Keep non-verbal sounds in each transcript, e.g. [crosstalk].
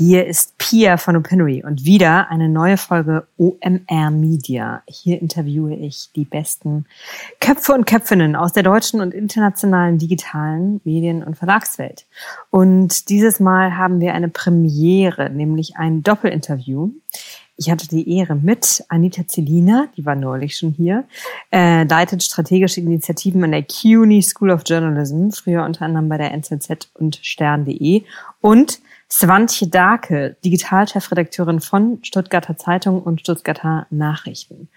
Hier ist Pia von Opinory und wieder eine neue Folge OMR Media. Hier interviewe ich die besten Köpfe und Köpfinnen aus der deutschen und internationalen digitalen Medien- und Verlagswelt. Und dieses Mal haben wir eine Premiere, nämlich ein Doppelinterview. Ich hatte die Ehre mit Anita Zelina, die war neulich schon hier, äh, leitet strategische Initiativen an der CUNY School of Journalism, früher unter anderem bei der NZZ und Stern.de und Swantje Dake, Digitalchefredakteurin von Stuttgarter Zeitung und Stuttgarter Nachrichten.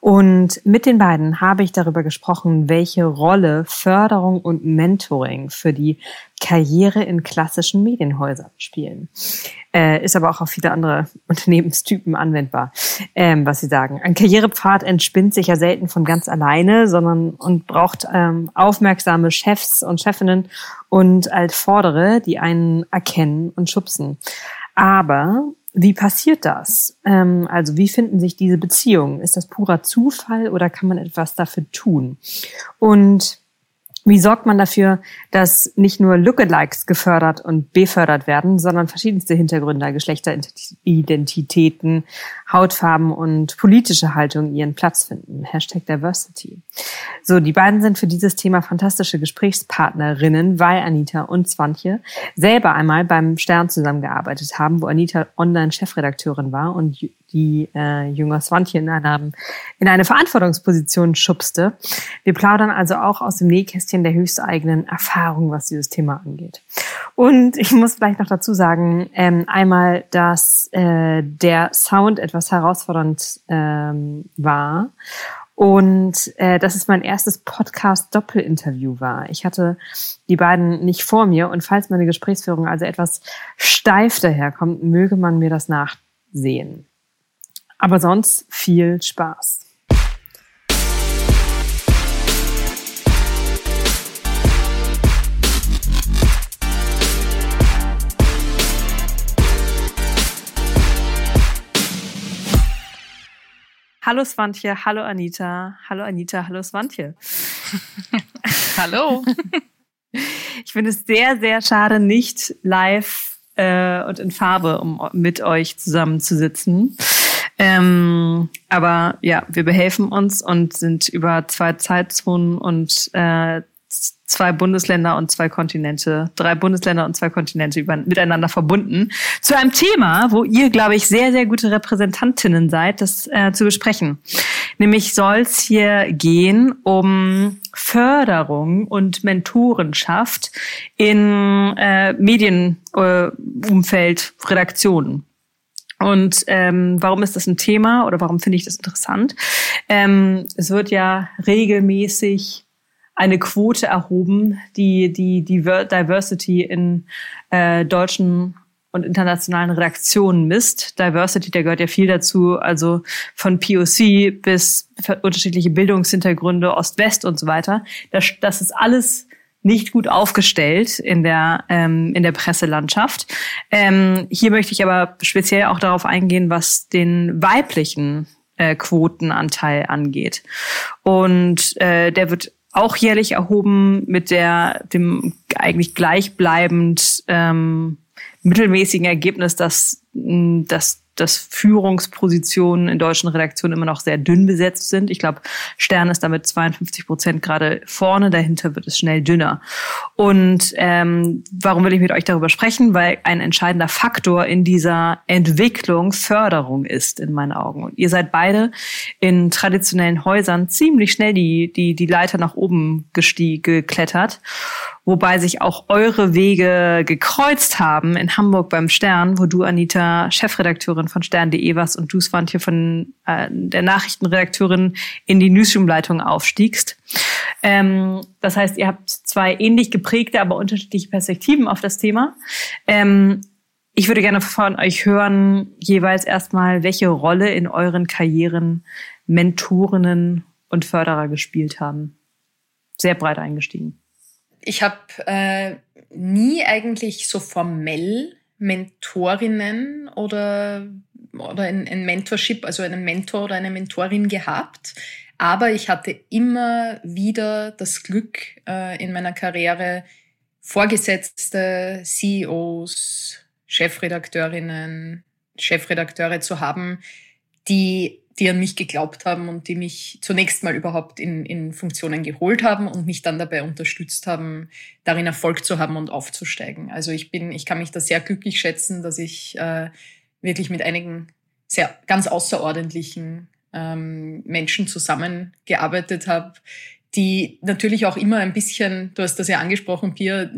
Und mit den beiden habe ich darüber gesprochen, welche Rolle Förderung und Mentoring für die Karriere in klassischen Medienhäusern spielen. Äh, ist aber auch auf viele andere [laughs] Unternehmenstypen anwendbar, ähm, was Sie sagen. Ein Karrierepfad entspinnt sich ja selten von ganz alleine, sondern und braucht ähm, aufmerksame Chefs und Chefinnen und Altvordere, die einen erkennen und schubsen. Aber wie passiert das? Ähm, also wie finden sich diese Beziehungen? Ist das purer Zufall oder kann man etwas dafür tun? Und wie sorgt man dafür, dass nicht nur Lookalikes gefördert und befördert werden, sondern verschiedenste Hintergründe, Geschlechteridentitäten, Hautfarben und politische Haltung ihren Platz finden? Hashtag Diversity. So, die beiden sind für dieses Thema fantastische Gesprächspartnerinnen, weil Anita und Swantje selber einmal beim Stern zusammengearbeitet haben, wo Anita Online-Chefredakteurin war und die äh, Jünger Swantje in, einer, in eine Verantwortungsposition schubste. Wir plaudern also auch aus dem Nähkästchen der höchsteigenen Erfahrung, was dieses Thema angeht. Und ich muss vielleicht noch dazu sagen, ähm, einmal, dass äh, der Sound etwas herausfordernd ähm, war und äh, dass es mein erstes Podcast-Doppelinterview war. Ich hatte die beiden nicht vor mir und falls meine Gesprächsführung also etwas steif daherkommt, möge man mir das nachsehen. Aber sonst viel Spaß. Hallo Swantje, hallo Anita, hallo Anita, hallo Swantje. [laughs] hallo. [laughs] Ich finde es sehr, sehr schade, nicht live äh, und in Farbe, um mit euch zusammenzusitzen. Ähm, aber ja, wir behelfen uns und sind über zwei Zeitzonen und äh, zwei Bundesländer und zwei Kontinente, drei Bundesländer und zwei Kontinente über, miteinander verbunden, zu einem Thema, wo ihr, glaube ich, sehr, sehr gute Repräsentantinnen seid, das äh, zu besprechen. Nämlich soll es hier gehen um Förderung und Mentorenschaft in äh, Medienumfeld, äh, Redaktionen. Und ähm, warum ist das ein Thema oder warum finde ich das interessant? Ähm, es wird ja regelmäßig eine Quote erhoben, die die, die Diversity in äh, deutschen und internationalen Redaktionen misst. Diversity, da gehört ja viel dazu, also von POC bis unterschiedliche Bildungshintergründe, Ost-West und so weiter. Das, das ist alles nicht gut aufgestellt in der, ähm, in der Presselandschaft. Ähm, hier möchte ich aber speziell auch darauf eingehen, was den weiblichen äh, Quotenanteil angeht. Und äh, der wird auch jährlich erhoben mit der dem eigentlich gleichbleibend ähm, mittelmäßigen Ergebnis, dass, dass dass Führungspositionen in deutschen Redaktionen immer noch sehr dünn besetzt sind. Ich glaube, Stern ist damit 52 Prozent gerade vorne, dahinter wird es schnell dünner. Und ähm, warum will ich mit euch darüber sprechen? Weil ein entscheidender Faktor in dieser Entwicklung Förderung ist, in meinen Augen. Und ihr seid beide in traditionellen Häusern ziemlich schnell die, die, die Leiter nach oben gestiegen, geklettert wobei sich auch eure Wege gekreuzt haben in Hamburg beim Stern, wo du, Anita, Chefredakteurin von stern.de warst und du, Svantje, von äh, der Nachrichtenredakteurin in die Newsroom-Leitung aufstiegst. Ähm, das heißt, ihr habt zwei ähnlich geprägte, aber unterschiedliche Perspektiven auf das Thema. Ähm, ich würde gerne von euch hören, jeweils erstmal, welche Rolle in euren Karrieren Mentorinnen und Förderer gespielt haben. Sehr breit eingestiegen ich habe äh, nie eigentlich so formell Mentorinnen oder, oder ein, ein Mentorship, also einen Mentor oder eine Mentorin gehabt. Aber ich hatte immer wieder das Glück äh, in meiner Karriere, Vorgesetzte, CEOs, Chefredakteurinnen, Chefredakteure zu haben, die, die an mich geglaubt haben und die mich zunächst mal überhaupt in, in Funktionen geholt haben und mich dann dabei unterstützt haben, darin Erfolg zu haben und aufzusteigen. Also ich bin, ich kann mich da sehr glücklich schätzen, dass ich äh, wirklich mit einigen sehr ganz außerordentlichen ähm, Menschen zusammengearbeitet habe, die natürlich auch immer ein bisschen, du hast das ja angesprochen, Pia,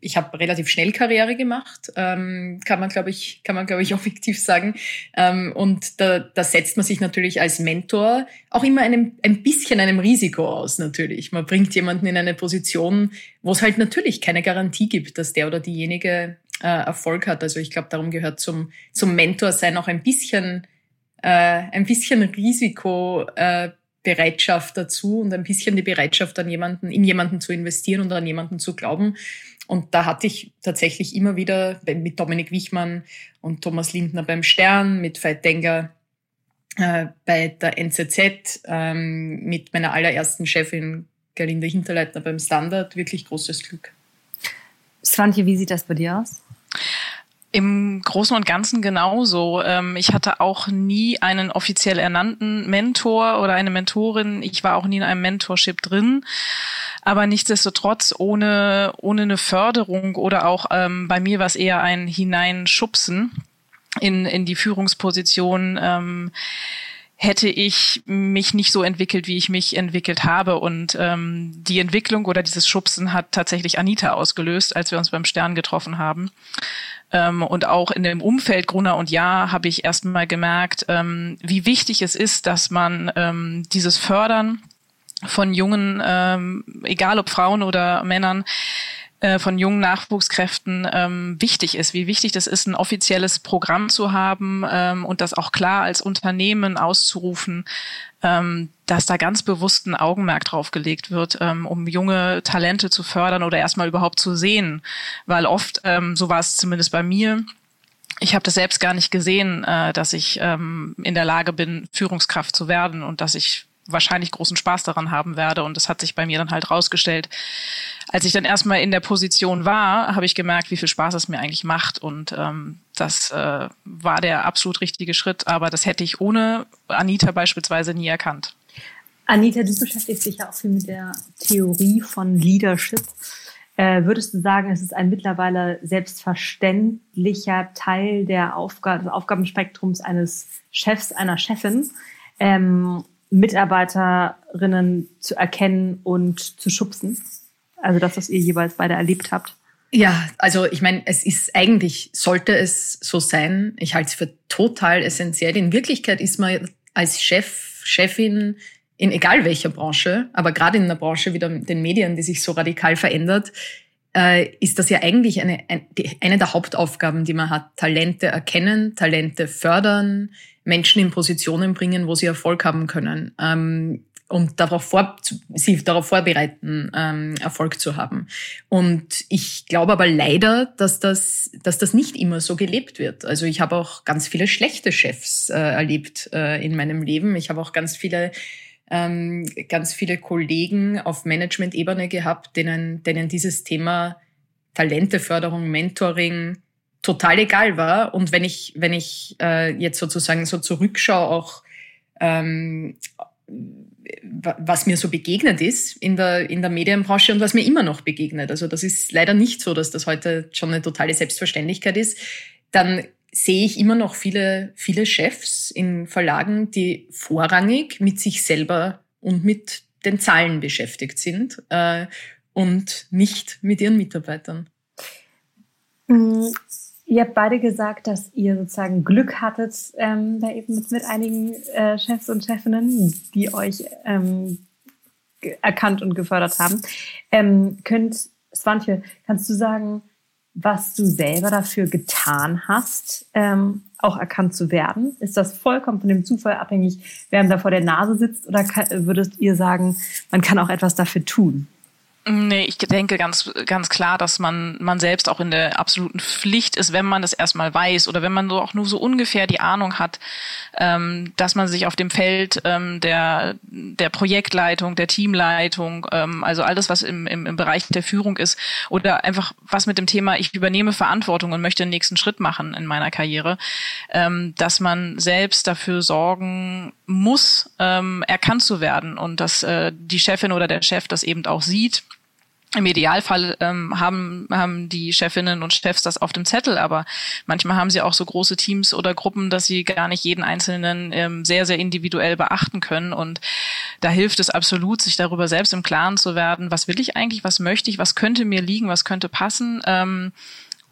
ich habe relativ schnell Karriere gemacht, ähm, kann man, glaube ich, kann man, glaube ich, [laughs] objektiv sagen. Ähm, und da, da setzt man sich natürlich als Mentor auch immer einem, ein bisschen einem Risiko aus, natürlich. Man bringt jemanden in eine Position, wo es halt natürlich keine Garantie gibt, dass der oder diejenige äh, Erfolg hat. Also ich glaube, darum gehört zum, zum Mentor sein auch ein bisschen, äh, ein bisschen Risiko, äh, Bereitschaft dazu und ein bisschen die Bereitschaft, an jemanden, in jemanden zu investieren und an jemanden zu glauben. Und da hatte ich tatsächlich immer wieder mit Dominik Wichmann und Thomas Lindner beim Stern, mit Veit Denger äh, bei der NZZ, ähm, mit meiner allerersten Chefin Gerlinde Hinterleitner beim Standard wirklich großes Glück. Svantje, wie sieht das bei dir aus? Im Großen und Ganzen genauso. Ähm, ich hatte auch nie einen offiziell ernannten Mentor oder eine Mentorin. Ich war auch nie in einem Mentorship drin. Aber nichtsdestotrotz ohne, ohne eine Förderung oder auch ähm, bei mir war es eher ein Hineinschubsen in, in die Führungsposition. Ähm, hätte ich mich nicht so entwickelt, wie ich mich entwickelt habe. Und ähm, die Entwicklung oder dieses Schubsen hat tatsächlich Anita ausgelöst, als wir uns beim Stern getroffen haben. Ähm, und auch in dem Umfeld Gruner und Ja habe ich erstmal gemerkt, ähm, wie wichtig es ist, dass man ähm, dieses Fördern von jungen, ähm, egal ob Frauen oder Männern, äh, von jungen Nachwuchskräften ähm, wichtig ist, wie wichtig das ist, ein offizielles Programm zu haben ähm, und das auch klar als Unternehmen auszurufen, ähm, dass da ganz bewusst ein Augenmerk drauf gelegt wird, ähm, um junge Talente zu fördern oder erstmal überhaupt zu sehen. Weil oft, ähm, so war es zumindest bei mir, ich habe das selbst gar nicht gesehen, äh, dass ich ähm, in der Lage bin, Führungskraft zu werden und dass ich wahrscheinlich großen Spaß daran haben werde. Und das hat sich bei mir dann halt rausgestellt. Als ich dann erstmal in der Position war, habe ich gemerkt, wie viel Spaß es mir eigentlich macht. Und ähm, das äh, war der absolut richtige Schritt. Aber das hätte ich ohne Anita beispielsweise nie erkannt. Anita, du beschäftigst dich ja auch viel mit der Theorie von Leadership. Äh, würdest du sagen, es ist ein mittlerweile selbstverständlicher Teil der Aufgabe, des Aufgabenspektrums eines Chefs, einer Chefin, ähm, Mitarbeiterinnen zu erkennen und zu schubsen? Also das, was ihr jeweils beide erlebt habt. Ja, also ich meine, es ist eigentlich, sollte es so sein. Ich halte es für total essentiell. In Wirklichkeit ist man als Chef, Chefin in egal welcher Branche, aber gerade in einer Branche wie den Medien, die sich so radikal verändert, äh, ist das ja eigentlich eine, eine der Hauptaufgaben, die man hat. Talente erkennen, Talente fördern, Menschen in Positionen bringen, wo sie Erfolg haben können. Ähm, und darauf vor, sie darauf vorbereiten, ähm, Erfolg zu haben. Und ich glaube aber leider, dass das, dass das nicht immer so gelebt wird. Also ich habe auch ganz viele schlechte Chefs äh, erlebt äh, in meinem Leben. Ich habe auch ganz viele ähm, ganz viele Kollegen auf Management-Ebene gehabt, denen, denen dieses Thema Talenteförderung, Mentoring total egal war. Und wenn ich, wenn ich äh, jetzt sozusagen so zurückschaue, auch ähm, was mir so begegnet ist in der, in der Medienbranche und was mir immer noch begegnet. Also das ist leider nicht so, dass das heute schon eine totale Selbstverständlichkeit ist. Dann sehe ich immer noch viele, viele Chefs in Verlagen, die vorrangig mit sich selber und mit den Zahlen beschäftigt sind äh, und nicht mit ihren Mitarbeitern. Ihr habt beide gesagt, dass ihr sozusagen Glück hattet ähm, da eben mit, mit einigen äh, Chefs und Chefinnen, die euch ähm, erkannt und gefördert haben. Ähm, könnt, Svantje, kannst du sagen, was du selber dafür getan hast, ähm, auch erkannt zu werden? Ist das vollkommen von dem Zufall abhängig, wer da vor der Nase sitzt? Oder kann, würdest ihr sagen, man kann auch etwas dafür tun? Nee, ich denke ganz, ganz klar, dass man, man selbst auch in der absoluten Pflicht ist, wenn man das erstmal weiß oder wenn man so auch nur so ungefähr die Ahnung hat, ähm, dass man sich auf dem Feld ähm, der, der Projektleitung, der Teamleitung, ähm, also alles, was im, im, im Bereich der Führung ist oder einfach was mit dem Thema, ich übernehme Verantwortung und möchte den nächsten Schritt machen in meiner Karriere, ähm, dass man selbst dafür sorgen muss, ähm, erkannt zu werden. Und dass äh, die Chefin oder der Chef das eben auch sieht. Im Idealfall ähm, haben, haben die Chefinnen und Chefs das auf dem Zettel, aber manchmal haben sie auch so große Teams oder Gruppen, dass sie gar nicht jeden Einzelnen ähm, sehr, sehr individuell beachten können. Und da hilft es absolut, sich darüber selbst im Klaren zu werden, was will ich eigentlich, was möchte ich, was könnte mir liegen, was könnte passen. Ähm,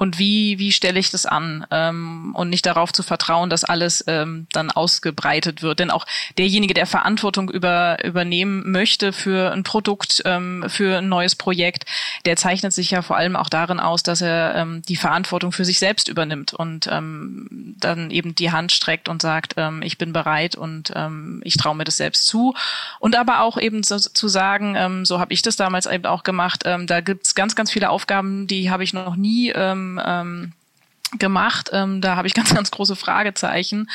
und wie, wie stelle ich das an ähm, und nicht darauf zu vertrauen, dass alles ähm, dann ausgebreitet wird. Denn auch derjenige, der Verantwortung über, übernehmen möchte für ein Produkt, ähm, für ein neues Projekt, der zeichnet sich ja vor allem auch darin aus, dass er ähm, die Verantwortung für sich selbst übernimmt und ähm, dann eben die Hand streckt und sagt, ähm, ich bin bereit und ähm, ich traue mir das selbst zu. Und aber auch eben so, zu sagen, ähm, so habe ich das damals eben auch gemacht, ähm, da gibt's ganz, ganz viele Aufgaben, die habe ich noch nie ähm, ähm, gemacht. Ähm, da habe ich [laughs] ganz, ganz große Fragezeichen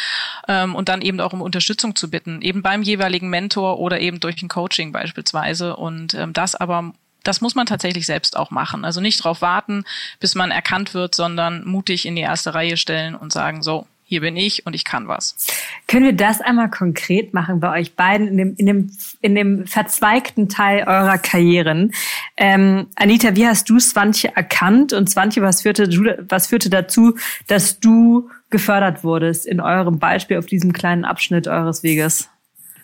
ähm, und dann eben auch um Unterstützung zu bitten, eben beim jeweiligen Mentor oder eben durch ein Coaching beispielsweise. Und ähm, das aber das muss man tatsächlich selbst auch machen. Also nicht darauf warten, bis man erkannt wird, sondern mutig in die erste Reihe stellen und sagen, so, hier bin ich und ich kann was. Können wir das einmal konkret machen bei euch beiden in dem, in dem, in dem verzweigten Teil eurer Karrieren? Ähm, Anita, wie hast du Swantje erkannt und Swantje, was führte, was führte dazu, dass du gefördert wurdest in eurem Beispiel auf diesem kleinen Abschnitt eures Weges?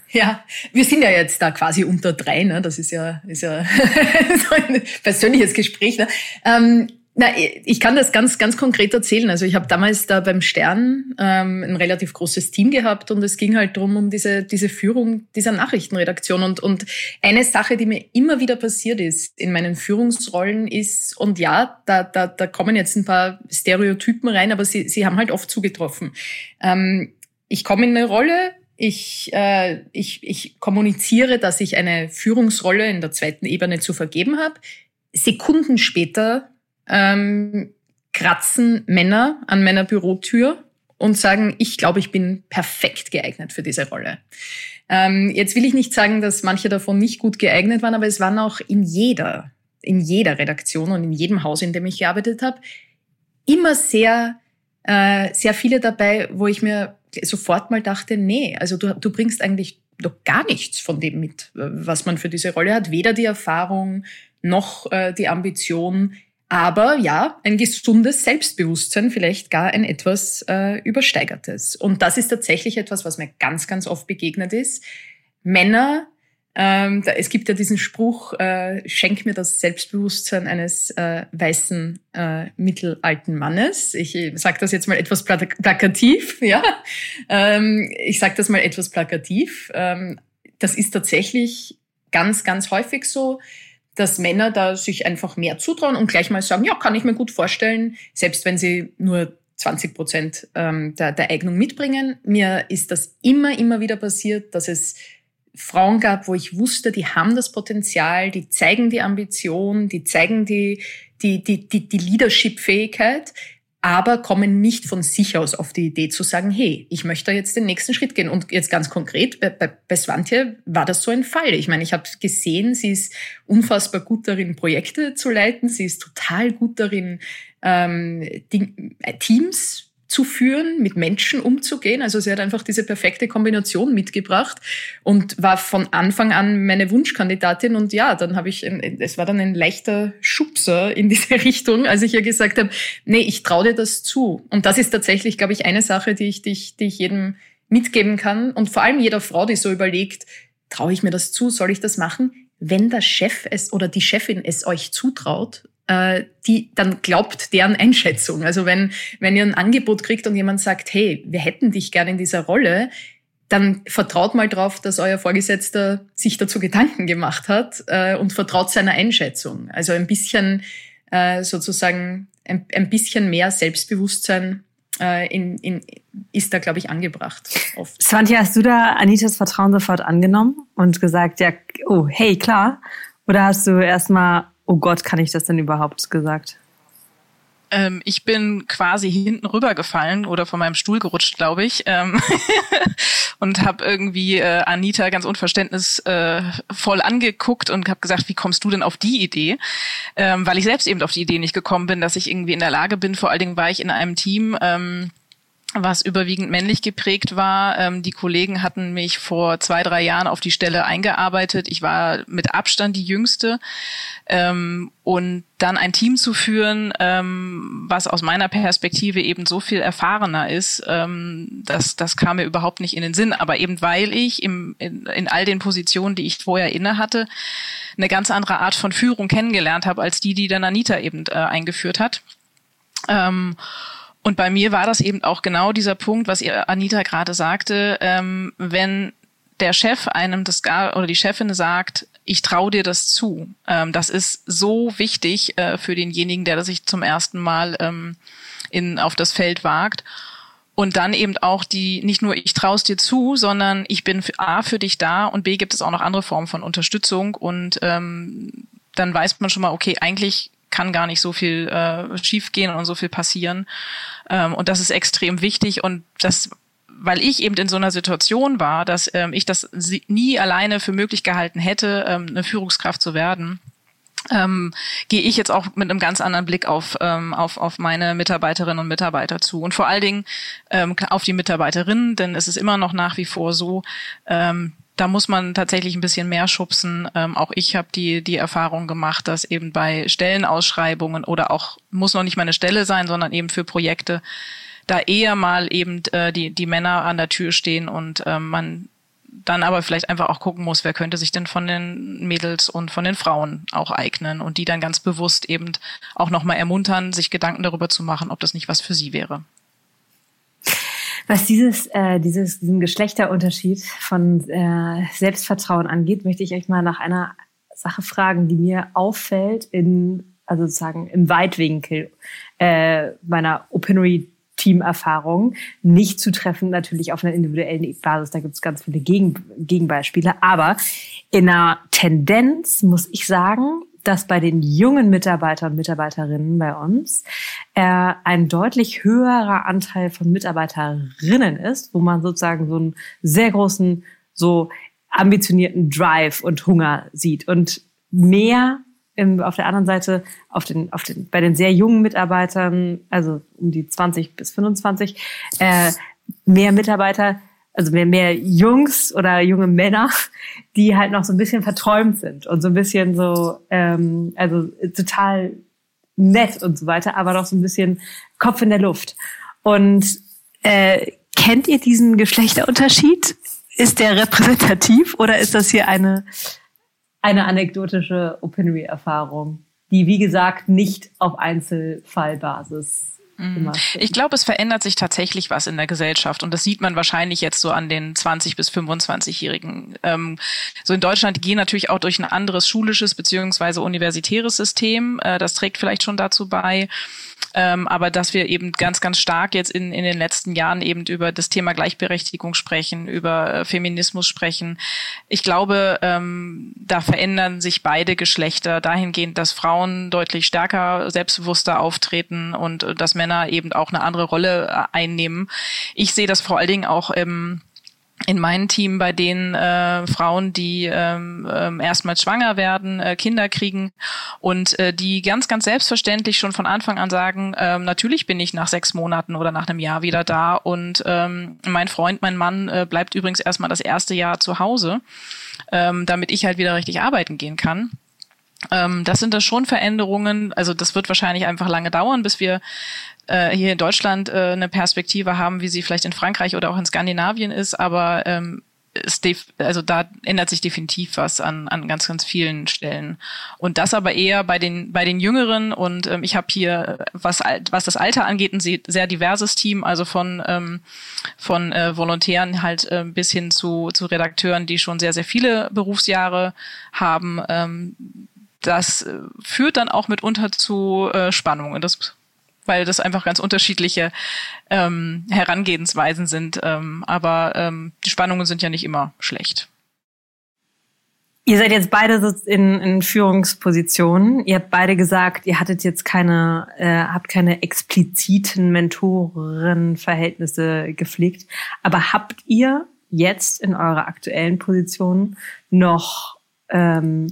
Ja, wir sind ja jetzt da quasi unter drei, ne? Das ist ja, ist ja [laughs] so ein persönliches Gespräch. Ne? Ähm, na, ich kann das ganz, ganz konkret erzählen. Also ich habe damals da beim Stern ähm, ein relativ großes Team gehabt und es ging halt drum um diese, diese Führung dieser Nachrichtenredaktion. Und, und eine Sache, die mir immer wieder passiert ist in meinen Führungsrollen ist, und ja, da, da, da kommen jetzt ein paar Stereotypen rein, aber sie, sie haben halt oft zugetroffen. Ähm, ich komme in eine Rolle, ich, äh, ich, ich kommuniziere, dass ich eine Führungsrolle in der zweiten Ebene zu vergeben habe. Sekunden später ähm, kratzen Männer an meiner Bürotür und sagen, ich glaube, ich bin perfekt geeignet für diese Rolle. Ähm, jetzt will ich nicht sagen, dass manche davon nicht gut geeignet waren, aber es waren auch in jeder, in jeder Redaktion und in jedem Haus, in dem ich gearbeitet habe, immer sehr, äh, sehr viele dabei, wo ich mir sofort mal dachte, nee, also du, du bringst eigentlich doch gar nichts von dem mit, was man für diese Rolle hat. Weder die Erfahrung noch äh, die Ambition, aber ja, ein gesundes Selbstbewusstsein, vielleicht gar ein etwas äh, übersteigertes. Und das ist tatsächlich etwas, was mir ganz, ganz oft begegnet ist. Männer, ähm, da, es gibt ja diesen Spruch, äh, schenk mir das Selbstbewusstsein eines äh, weißen äh, mittelalten Mannes. Ich äh, sage das jetzt mal etwas plakativ, [laughs] ja. Ähm, ich sage das mal etwas plakativ. Ähm, das ist tatsächlich ganz, ganz häufig so dass Männer da sich einfach mehr zutrauen und gleich mal sagen, ja, kann ich mir gut vorstellen, selbst wenn sie nur 20 Prozent ähm, der, der Eignung mitbringen. Mir ist das immer, immer wieder passiert, dass es Frauen gab, wo ich wusste, die haben das Potenzial, die zeigen die Ambition, die zeigen die, die, die, die, die Leadership-Fähigkeit, aber kommen nicht von sich aus auf die Idee zu sagen, hey, ich möchte jetzt den nächsten Schritt gehen. Und jetzt ganz konkret, bei, bei, bei Swantje war das so ein Fall. Ich meine, ich habe gesehen, sie ist unfassbar gut darin, Projekte zu leiten. Sie ist total gut darin, ähm, die, Teams zu führen, mit Menschen umzugehen. Also sie hat einfach diese perfekte Kombination mitgebracht und war von Anfang an meine Wunschkandidatin. Und ja, dann habe ich, es war dann ein leichter Schubser in diese [laughs] Richtung, als ich ihr gesagt habe, nee, ich traue dir das zu. Und das ist tatsächlich, glaube ich, eine Sache, die ich, die ich, die ich jedem mitgeben kann. Und vor allem jeder Frau, die so überlegt, traue ich mir das zu, soll ich das machen? Wenn der Chef es oder die Chefin es euch zutraut, die, dann glaubt deren Einschätzung. Also wenn, wenn ihr ein Angebot kriegt und jemand sagt, hey, wir hätten dich gerne in dieser Rolle, dann vertraut mal drauf, dass euer Vorgesetzter sich dazu Gedanken gemacht hat äh, und vertraut seiner Einschätzung. Also ein bisschen äh, sozusagen ein, ein bisschen mehr Selbstbewusstsein äh, in, in, ist da, glaube ich, angebracht. Oft. Hast du da Anitas Vertrauen sofort angenommen und gesagt, ja, oh, hey, klar, Oder hast du erstmal, oh Gott, kann ich das denn überhaupt gesagt? Ähm, ich bin quasi hinten rübergefallen oder von meinem Stuhl gerutscht, glaube ich, ähm [laughs] und habe irgendwie äh, Anita ganz unverständnisvoll äh, angeguckt und habe gesagt, wie kommst du denn auf die Idee? Ähm, weil ich selbst eben auf die Idee nicht gekommen bin, dass ich irgendwie in der Lage bin. Vor allen Dingen war ich in einem Team. Was überwiegend männlich geprägt war. Ähm, die Kollegen hatten mich vor zwei, drei Jahren auf die Stelle eingearbeitet. Ich war mit Abstand die Jüngste. Ähm, und dann ein Team zu führen, ähm, was aus meiner Perspektive eben so viel erfahrener ist, ähm, das, das kam mir überhaupt nicht in den Sinn. Aber eben weil ich im, in, in all den Positionen, die ich vorher inne hatte, eine ganz andere Art von Führung kennengelernt habe, als die, die dann Anita eben äh, eingeführt hat. Ähm, und bei mir war das eben auch genau dieser Punkt, was ihr Anita gerade sagte, ähm, wenn der Chef einem das gar oder die Chefin sagt, ich traue dir das zu. Ähm, das ist so wichtig äh, für denjenigen, der sich zum ersten Mal ähm, in, auf das Feld wagt. Und dann eben auch die, nicht nur ich traue es dir zu, sondern ich bin A für dich da und B gibt es auch noch andere Formen von Unterstützung und ähm, dann weiß man schon mal, okay, eigentlich kann gar nicht so viel äh, schiefgehen und so viel passieren. Ähm, und das ist extrem wichtig und das weil ich eben in so einer Situation war, dass ähm, ich das nie alleine für möglich gehalten hätte, ähm, eine Führungskraft zu werden, ähm, gehe ich jetzt auch mit einem ganz anderen Blick auf, ähm, auf, auf meine Mitarbeiterinnen und Mitarbeiter zu. Und vor allen Dingen ähm, auf die Mitarbeiterinnen, denn es ist immer noch nach wie vor so, ähm, da muss man tatsächlich ein bisschen mehr schubsen. Ähm, auch ich habe die, die Erfahrung gemacht, dass eben bei Stellenausschreibungen oder auch, muss noch nicht mal eine Stelle sein, sondern eben für Projekte, da eher mal eben äh, die, die Männer an der Tür stehen und äh, man dann aber vielleicht einfach auch gucken muss, wer könnte sich denn von den Mädels und von den Frauen auch eignen und die dann ganz bewusst eben auch nochmal ermuntern, sich Gedanken darüber zu machen, ob das nicht was für sie wäre. Was dieses, äh, dieses, diesen Geschlechterunterschied von äh, Selbstvertrauen angeht, möchte ich euch mal nach einer Sache fragen, die mir auffällt in, also sozusagen im Weitwinkel äh, meiner Opinory Teamerfahrung nicht zu treffen, natürlich auf einer individuellen Basis. Da gibt es ganz viele Gegen Gegenbeispiele. Aber in einer Tendenz muss ich sagen, dass bei den jungen Mitarbeitern und Mitarbeiterinnen bei uns äh, ein deutlich höherer Anteil von Mitarbeiterinnen ist, wo man sozusagen so einen sehr großen, so ambitionierten Drive und Hunger sieht. Und mehr im, auf der anderen Seite auf den, auf den, bei den sehr jungen Mitarbeitern, also um die 20 bis 25, äh, mehr Mitarbeiter, also mehr, mehr Jungs oder junge Männer, die halt noch so ein bisschen verträumt sind und so ein bisschen so, ähm, also total nett und so weiter, aber noch so ein bisschen Kopf in der Luft. Und äh, kennt ihr diesen Geschlechterunterschied? Ist der repräsentativ oder ist das hier eine, eine anekdotische Opinory-Erfahrung, die, wie gesagt, nicht auf Einzelfallbasis Mhm. Ich glaube, es verändert sich tatsächlich was in der Gesellschaft und das sieht man wahrscheinlich jetzt so an den 20 bis 25-Jährigen. Ähm, so in Deutschland die gehen natürlich auch durch ein anderes schulisches beziehungsweise universitäres System. Äh, das trägt vielleicht schon dazu bei. Ähm, aber dass wir eben ganz, ganz stark jetzt in, in den letzten Jahren eben über das Thema Gleichberechtigung sprechen, über äh, Feminismus sprechen. Ich glaube, ähm, da verändern sich beide Geschlechter dahingehend, dass Frauen deutlich stärker selbstbewusster auftreten und äh, dass Männer eben auch eine andere Rolle äh, einnehmen. Ich sehe das vor allen Dingen auch im in meinem Team bei den äh, Frauen, die ähm, ähm, erstmals schwanger werden, äh, Kinder kriegen und äh, die ganz, ganz selbstverständlich schon von Anfang an sagen, ähm, natürlich bin ich nach sechs Monaten oder nach einem Jahr wieder da und ähm, mein Freund, mein Mann äh, bleibt übrigens erstmal das erste Jahr zu Hause, ähm, damit ich halt wieder richtig arbeiten gehen kann. Ähm, das sind da schon Veränderungen. Also das wird wahrscheinlich einfach lange dauern, bis wir äh, hier in Deutschland äh, eine Perspektive haben, wie sie vielleicht in Frankreich oder auch in Skandinavien ist, aber ähm, also da ändert sich definitiv was an, an ganz, ganz vielen Stellen. Und das aber eher bei den, bei den Jüngeren. Und ähm, ich habe hier, was, was das Alter angeht, ein sehr diverses Team, also von, ähm, von äh, Volontären halt äh, bis hin zu, zu Redakteuren, die schon sehr, sehr viele Berufsjahre haben. Ähm, das äh, führt dann auch mitunter zu äh, Spannungen. Das weil das einfach ganz unterschiedliche ähm, Herangehensweisen sind. Ähm, aber ähm, die Spannungen sind ja nicht immer schlecht. Ihr seid jetzt beide in, in Führungspositionen. Ihr habt beide gesagt, ihr hattet jetzt keine, äh, habt keine expliziten Mentorenverhältnisse gepflegt. Aber habt ihr jetzt in eurer aktuellen Position noch ähm,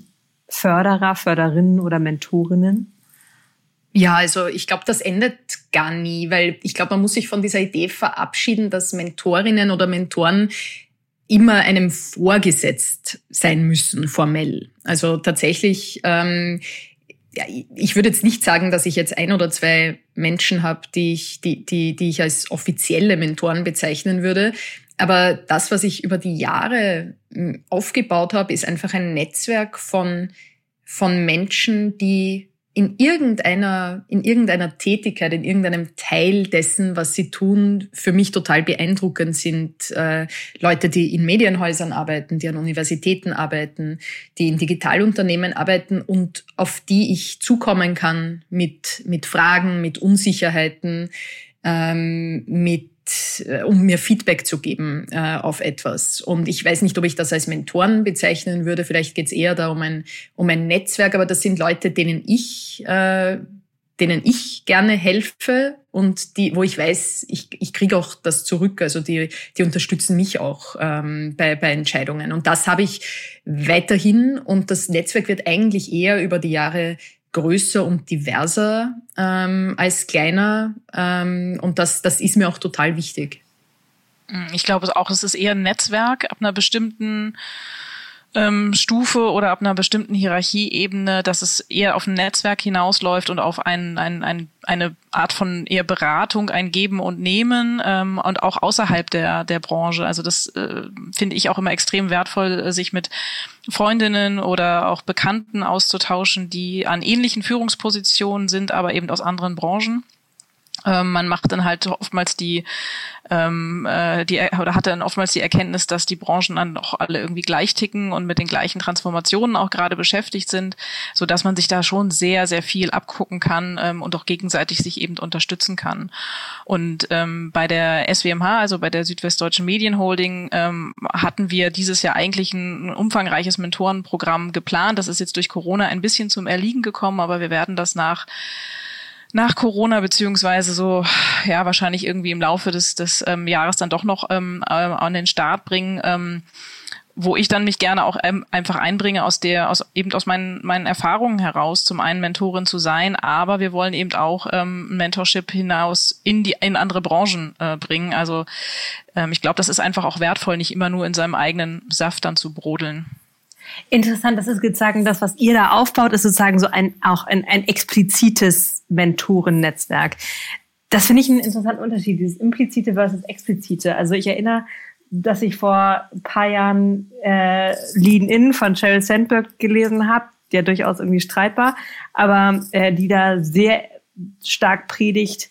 Förderer, Förderinnen oder Mentorinnen? Ja, also ich glaube, das endet gar nie, weil ich glaube, man muss sich von dieser Idee verabschieden, dass Mentorinnen oder Mentoren immer einem vorgesetzt sein müssen, formell. Also tatsächlich, ähm, ja, ich würde jetzt nicht sagen, dass ich jetzt ein oder zwei Menschen habe, die ich, die, die, die ich als offizielle Mentoren bezeichnen würde. Aber das, was ich über die Jahre hm, aufgebaut habe, ist einfach ein Netzwerk von, von Menschen, die in irgendeiner, in irgendeiner Tätigkeit, in irgendeinem Teil dessen, was sie tun, für mich total beeindruckend sind. Äh, Leute, die in Medienhäusern arbeiten, die an Universitäten arbeiten, die in Digitalunternehmen arbeiten und auf die ich zukommen kann mit, mit Fragen, mit Unsicherheiten, ähm, mit äh, um mir Feedback zu geben äh, auf etwas. Und ich weiß nicht, ob ich das als Mentoren bezeichnen würde. Vielleicht geht es eher da um ein, um ein Netzwerk, aber das sind Leute, denen ich, äh, denen ich gerne helfe und die, wo ich weiß, ich, ich kriege auch das zurück. Also die, die unterstützen mich auch ähm, bei, bei Entscheidungen. Und das habe ich weiterhin und das Netzwerk wird eigentlich eher über die Jahre größer und diverser ähm, als kleiner. Ähm, und das, das ist mir auch total wichtig. Ich glaube auch, es ist eher ein Netzwerk ab einer bestimmten ähm, Stufe oder ab einer bestimmten Hierarchieebene, dass es eher auf ein Netzwerk hinausläuft und auf ein, ein, ein, eine Art von eher Beratung, ein Geben und Nehmen ähm, und auch außerhalb der, der Branche. Also das äh, finde ich auch immer extrem wertvoll, sich mit Freundinnen oder auch Bekannten auszutauschen, die an ähnlichen Führungspositionen sind, aber eben aus anderen Branchen. Ähm, man macht dann halt oftmals die, ähm, äh, die oder hat dann oftmals die Erkenntnis, dass die Branchen dann auch alle irgendwie gleich ticken und mit den gleichen Transformationen auch gerade beschäftigt sind, so dass man sich da schon sehr sehr viel abgucken kann ähm, und auch gegenseitig sich eben unterstützen kann. Und ähm, bei der SWMH, also bei der Südwestdeutschen Medienholding, ähm, hatten wir dieses Jahr eigentlich ein, ein umfangreiches Mentorenprogramm geplant. Das ist jetzt durch Corona ein bisschen zum Erliegen gekommen, aber wir werden das nach nach Corona beziehungsweise so ja wahrscheinlich irgendwie im Laufe des, des ähm, Jahres dann doch noch ähm, äh, an den Start bringen, ähm, wo ich dann mich gerne auch ähm, einfach einbringe aus der aus eben aus meinen meinen Erfahrungen heraus, zum einen Mentorin zu sein, aber wir wollen eben auch ähm, Mentorship hinaus in die in andere Branchen äh, bringen. Also ähm, ich glaube, das ist einfach auch wertvoll, nicht immer nur in seinem eigenen Saft dann zu brodeln. Interessant, das ist sozusagen das, was ihr da aufbaut, ist sozusagen so ein, auch ein, ein explizites Mentorennetzwerk. Das finde ich einen interessanten Unterschied, dieses implizite versus explizite. Also ich erinnere, dass ich vor ein paar Jahren äh, Lean In von Sheryl Sandberg gelesen habe, der durchaus irgendwie streitbar, aber äh, die da sehr stark predigt,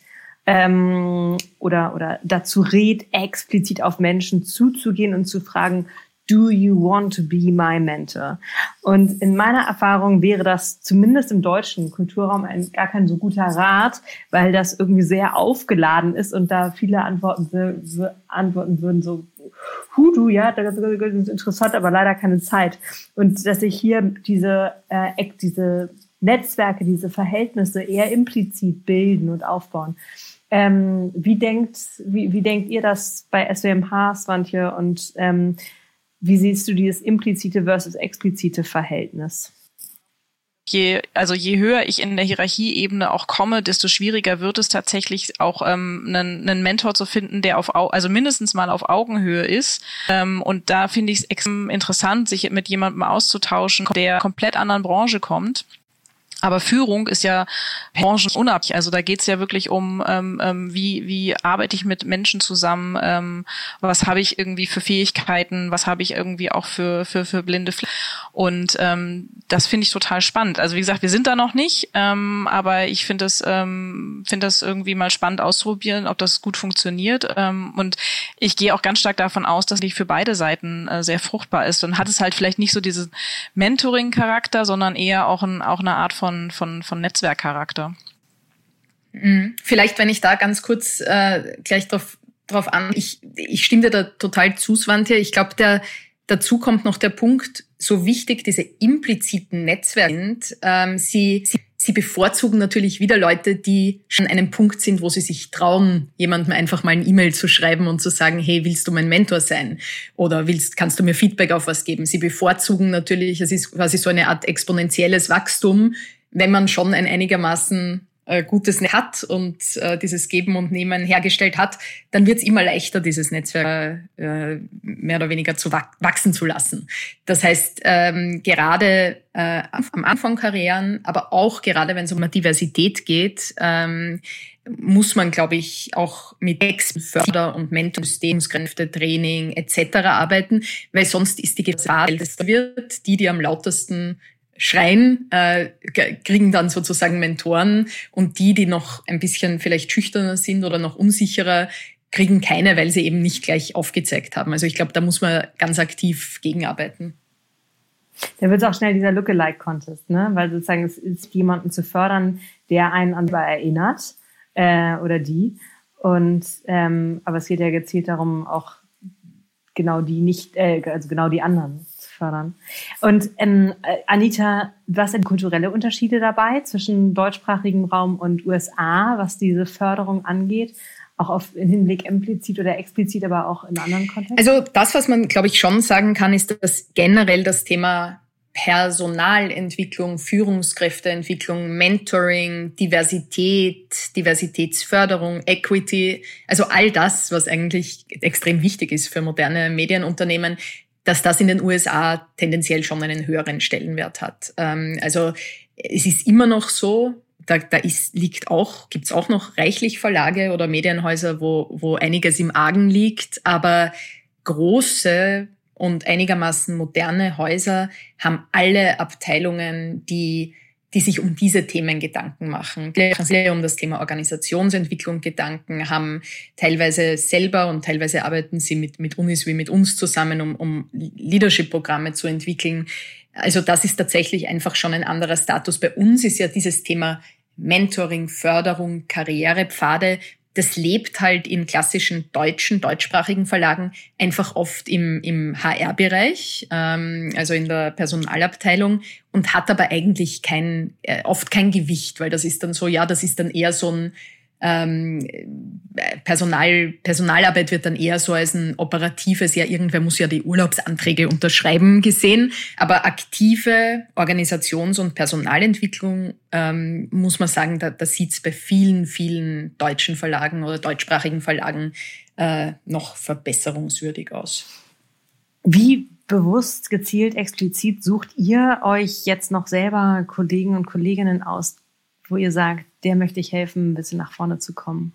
ähm, oder, oder dazu rät, explizit auf Menschen zuzugehen und zu fragen, do you want to be my mentor? Und in meiner Erfahrung wäre das zumindest im deutschen Kulturraum ein, gar kein so guter Rat, weil das irgendwie sehr aufgeladen ist und da viele Antworten, antworten würden so, hu du, ja, das ist interessant, aber leider keine Zeit. Und dass sich hier diese, äh, diese Netzwerke, diese Verhältnisse eher implizit bilden und aufbauen. Ähm, wie denkt, wie, wie denkt ihr das bei SWMH, Swantje? Und ähm, wie siehst du dieses implizite versus explizite Verhältnis? je, also je höher ich in der Hierarchieebene auch komme, desto schwieriger wird es tatsächlich auch ähm, einen, einen Mentor zu finden, der auf also mindestens mal auf Augenhöhe ist. Ähm, und da finde ich es extrem interessant, sich mit jemandem auszutauschen, der komplett anderen Branche kommt aber Führung ist ja branchenunabhängig. Also da geht es ja wirklich um, ähm, ähm, wie, wie arbeite ich mit Menschen zusammen, ähm, was habe ich irgendwie für Fähigkeiten, was habe ich irgendwie auch für, für, für blinde Fl Und ähm, das finde ich total spannend. Also wie gesagt, wir sind da noch nicht, ähm, aber ich finde das, ähm, finde das irgendwie mal spannend auszuprobieren, ob das gut funktioniert. Ähm, und ich gehe auch ganz stark davon aus, dass die für beide Seiten äh, sehr fruchtbar ist. Dann hat es halt vielleicht nicht so diesen Mentoring-Charakter, sondern eher auch, ein, auch eine Art von von, von, von Netzwerkcharakter. Mhm. Vielleicht, wenn ich da ganz kurz äh, gleich drauf, drauf an, ich, ich stimme dir da total zu, Svante. Ich glaube, der dazu kommt noch der Punkt, so wichtig diese impliziten Netzwerke sind. Ähm, sie, sie, sie bevorzugen natürlich wieder Leute, die schon an einem Punkt sind, wo sie sich trauen, jemandem einfach mal ein E-Mail zu schreiben und zu sagen, hey, willst du mein Mentor sein? Oder willst, kannst du mir Feedback auf was geben? Sie bevorzugen natürlich, es ist quasi so eine Art exponentielles Wachstum, wenn man schon ein einigermaßen äh, Gutes hat und äh, dieses Geben und Nehmen hergestellt hat, dann wird es immer leichter, dieses Netzwerk äh, mehr oder weniger zu wachsen zu lassen. Das heißt, ähm, gerade äh, am Anfang Karrieren, aber auch gerade wenn es um Diversität geht, ähm, muss man, glaube ich, auch mit Ex-Förder- und Mentorsystemskräfte, Training etc. arbeiten, weil sonst ist die Gefahr, dass wird, die, die am lautesten schreien, äh, kriegen dann sozusagen Mentoren und die, die noch ein bisschen vielleicht schüchterner sind oder noch unsicherer, kriegen keine, weil sie eben nicht gleich aufgezeigt haben. Also ich glaube, da muss man ganz aktiv gegenarbeiten. Da wird es auch schnell dieser Lookalike-Contest, ne? weil sozusagen es ist jemanden zu fördern, der einen an erinnert äh, oder die. Und ähm, aber es geht ja gezielt darum, auch genau die nicht, äh, also genau die anderen fördern. Und ähm, äh, Anita, was sind kulturelle Unterschiede dabei zwischen deutschsprachigem Raum und USA, was diese Förderung angeht? Auch auf, im Hinblick implizit oder explizit, aber auch in anderen Kontexten? Also das, was man, glaube ich, schon sagen kann, ist, dass generell das Thema Personalentwicklung, Führungskräfteentwicklung, Mentoring, Diversität, Diversitätsförderung, Equity, also all das, was eigentlich extrem wichtig ist für moderne Medienunternehmen, dass das in den USA tendenziell schon einen höheren Stellenwert hat. Ähm, also es ist immer noch so, da, da ist, liegt auch, gibt's auch noch reichlich Verlage oder Medienhäuser, wo, wo einiges im Argen liegt, aber große und einigermaßen moderne Häuser haben alle Abteilungen, die die sich um diese Themen Gedanken machen. Die machen sich um das Thema Organisationsentwicklung Gedanken, haben teilweise selber und teilweise arbeiten sie mit, mit Unis wie mit uns zusammen, um, um Leadership-Programme zu entwickeln. Also das ist tatsächlich einfach schon ein anderer Status. Bei uns ist ja dieses Thema Mentoring, Förderung, Karrierepfade das lebt halt in klassischen deutschen, deutschsprachigen Verlagen einfach oft im, im HR-Bereich, ähm, also in der Personalabteilung und hat aber eigentlich kein, äh, oft kein Gewicht, weil das ist dann so, ja, das ist dann eher so ein ähm, Personal, Personalarbeit wird dann eher so als ein operatives, ja, irgendwer muss ja die Urlaubsanträge unterschreiben gesehen, aber aktive Organisations- und Personalentwicklung ähm, muss man sagen, da, da sieht es bei vielen, vielen deutschen Verlagen oder deutschsprachigen Verlagen äh, noch verbesserungswürdig aus. Wie bewusst, gezielt, explizit sucht ihr euch jetzt noch selber Kollegen und Kolleginnen aus, wo ihr sagt, der möchte ich helfen, ein bisschen nach vorne zu kommen.